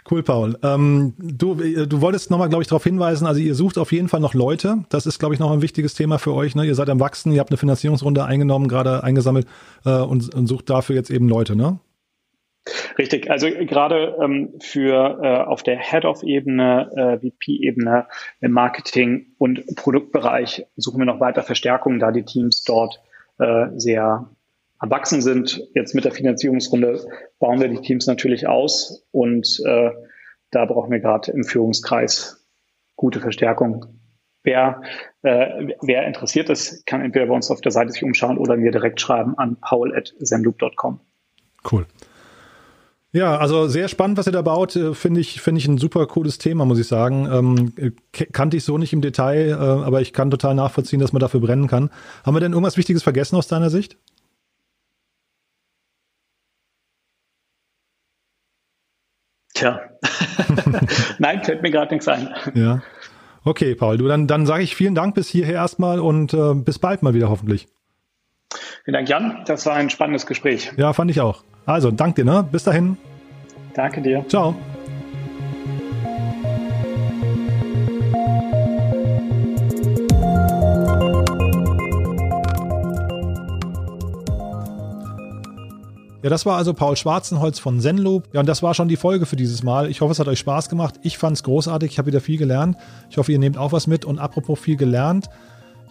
Cool, Paul. Ähm, du, du wolltest nochmal, glaube ich, darauf hinweisen, also ihr sucht auf jeden Fall noch Leute. Das ist, glaube ich, noch ein wichtiges Thema für euch. Ne? Ihr seid am Wachsen, ihr habt eine Finanzierungsrunde eingenommen, gerade eingesammelt äh, und, und sucht dafür jetzt eben Leute, ne? Richtig, also gerade ähm, für äh, auf der Head-of-Ebene, äh, VP-Ebene im Marketing- und Produktbereich suchen wir noch weiter Verstärkung, da die Teams dort äh, sehr erwachsen sind. Jetzt mit der Finanzierungsrunde bauen wir die Teams natürlich aus und äh, da brauchen wir gerade im Führungskreis gute Verstärkung. Wer, äh, wer interessiert ist, kann entweder bei uns auf der Seite sich umschauen oder mir direkt schreiben an paul.zenloop.com. Cool. Ja, also sehr spannend, was ihr da baut. Äh, finde ich, finde ich ein super cooles Thema, muss ich sagen. Ähm, kannte ich so nicht im Detail, äh, aber ich kann total nachvollziehen, dass man dafür brennen kann. Haben wir denn irgendwas Wichtiges vergessen aus deiner Sicht? Tja, [LAUGHS] nein, fällt mir gerade nichts ein. Ja. Okay, Paul, du, dann, dann sage ich vielen Dank bis hierher erstmal und äh, bis bald mal wieder hoffentlich. Vielen Dank, Jan. Das war ein spannendes Gespräch. Ja, fand ich auch. Also, danke dir, ne? Bis dahin. Danke dir. Ciao. Ja, das war also Paul Schwarzenholz von Zenloop. Ja, und das war schon die Folge für dieses Mal. Ich hoffe, es hat euch Spaß gemacht. Ich fand es großartig. Ich habe wieder viel gelernt. Ich hoffe, ihr nehmt auch was mit. Und apropos viel gelernt.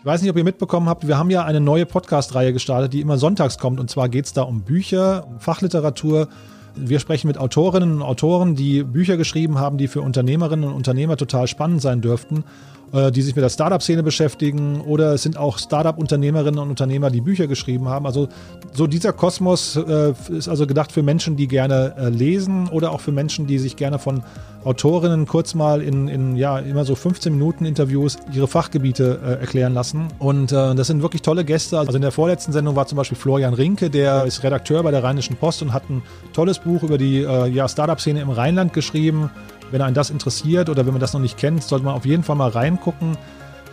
Ich weiß nicht, ob ihr mitbekommen habt, wir haben ja eine neue Podcast-Reihe gestartet, die immer sonntags kommt. Und zwar geht es da um Bücher, um Fachliteratur. Wir sprechen mit Autorinnen und Autoren, die Bücher geschrieben haben, die für Unternehmerinnen und Unternehmer total spannend sein dürften. Äh, die sich mit der Startup-Szene beschäftigen oder es sind auch Startup-Unternehmerinnen und Unternehmer, die Bücher geschrieben haben. Also so dieser Kosmos äh, ist also gedacht für Menschen, die gerne äh, lesen oder auch für Menschen, die sich gerne von Autorinnen kurz mal in, in ja immer so 15 Minuten Interviews ihre Fachgebiete äh, erklären lassen. Und äh, das sind wirklich tolle Gäste. Also in der vorletzten Sendung war zum Beispiel Florian Rinke, der ist Redakteur bei der Rheinischen Post und hat ein tolles Buch über die äh, ja, Startup-Szene im Rheinland geschrieben. Wenn einen das interessiert oder wenn man das noch nicht kennt, sollte man auf jeden Fall mal reingucken.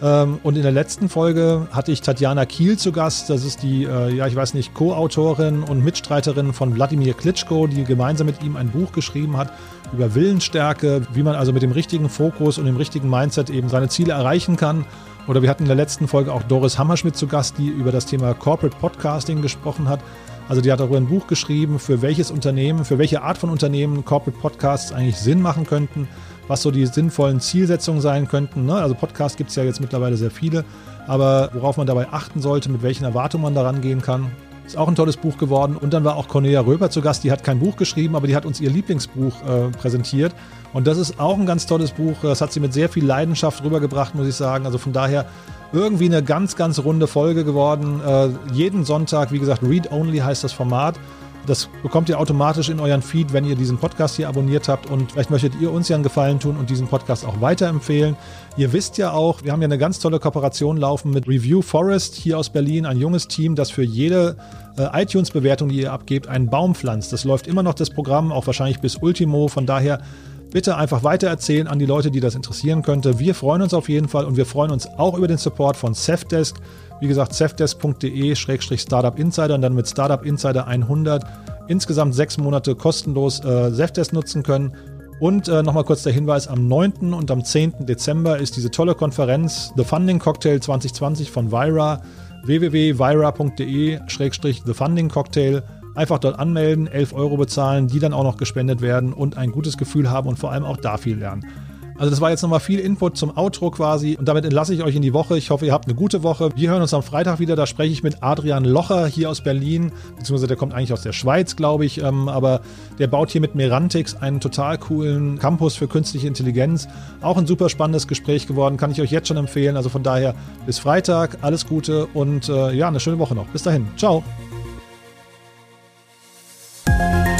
Ähm, und in der letzten Folge hatte ich Tatjana Kiel zu Gast. Das ist die, äh, ja, ich weiß nicht, Co-Autorin und Mitstreiterin von Wladimir Klitschko, die gemeinsam mit ihm ein Buch geschrieben hat über Willensstärke, wie man also mit dem richtigen Fokus und dem richtigen Mindset eben seine Ziele erreichen kann. Oder wir hatten in der letzten Folge auch Doris Hammerschmidt zu Gast, die über das Thema Corporate Podcasting gesprochen hat. Also die hat darüber ein Buch geschrieben, für welches Unternehmen, für welche Art von Unternehmen Corporate Podcasts eigentlich Sinn machen könnten, was so die sinnvollen Zielsetzungen sein könnten. Ne? Also Podcasts gibt es ja jetzt mittlerweile sehr viele, aber worauf man dabei achten sollte, mit welchen Erwartungen man daran gehen kann. Ist auch ein tolles Buch geworden. Und dann war auch Cornelia Röber zu Gast. Die hat kein Buch geschrieben, aber die hat uns ihr Lieblingsbuch äh, präsentiert. Und das ist auch ein ganz tolles Buch. Das hat sie mit sehr viel Leidenschaft rübergebracht, muss ich sagen. Also von daher irgendwie eine ganz, ganz runde Folge geworden. Äh, jeden Sonntag, wie gesagt, Read Only heißt das Format. Das bekommt ihr automatisch in euren Feed, wenn ihr diesen Podcast hier abonniert habt. Und vielleicht möchtet ihr uns ja einen Gefallen tun und diesen Podcast auch weiterempfehlen. Ihr wisst ja auch, wir haben ja eine ganz tolle Kooperation laufen mit Review Forest hier aus Berlin, ein junges Team, das für jede äh, iTunes-Bewertung, die ihr abgebt, einen Baum pflanzt. Das läuft immer noch das Programm, auch wahrscheinlich bis Ultimo. Von daher bitte einfach weitererzählen an die Leute, die das interessieren könnte. Wir freuen uns auf jeden Fall und wir freuen uns auch über den Support von Safdesk. Wie gesagt, safdesk.de-startup Insider und dann mit Startup Insider 100 insgesamt sechs Monate kostenlos äh, Safdesk nutzen können. Und äh, nochmal kurz der Hinweis, am 9. und am 10. Dezember ist diese tolle Konferenz The Funding Cocktail 2020 von Vira www.vira.de-The Funding Cocktail. Einfach dort anmelden, 11 Euro bezahlen, die dann auch noch gespendet werden und ein gutes Gefühl haben und vor allem auch da viel lernen. Also das war jetzt nochmal viel Input zum Outro quasi und damit entlasse ich euch in die Woche. Ich hoffe, ihr habt eine gute Woche. Wir hören uns am Freitag wieder. Da spreche ich mit Adrian Locher hier aus Berlin, beziehungsweise der kommt eigentlich aus der Schweiz, glaube ich, ähm, aber der baut hier mit Merantix einen total coolen Campus für künstliche Intelligenz. Auch ein super spannendes Gespräch geworden, kann ich euch jetzt schon empfehlen. Also von daher bis Freitag, alles Gute und äh, ja, eine schöne Woche noch. Bis dahin, ciao. Thank you.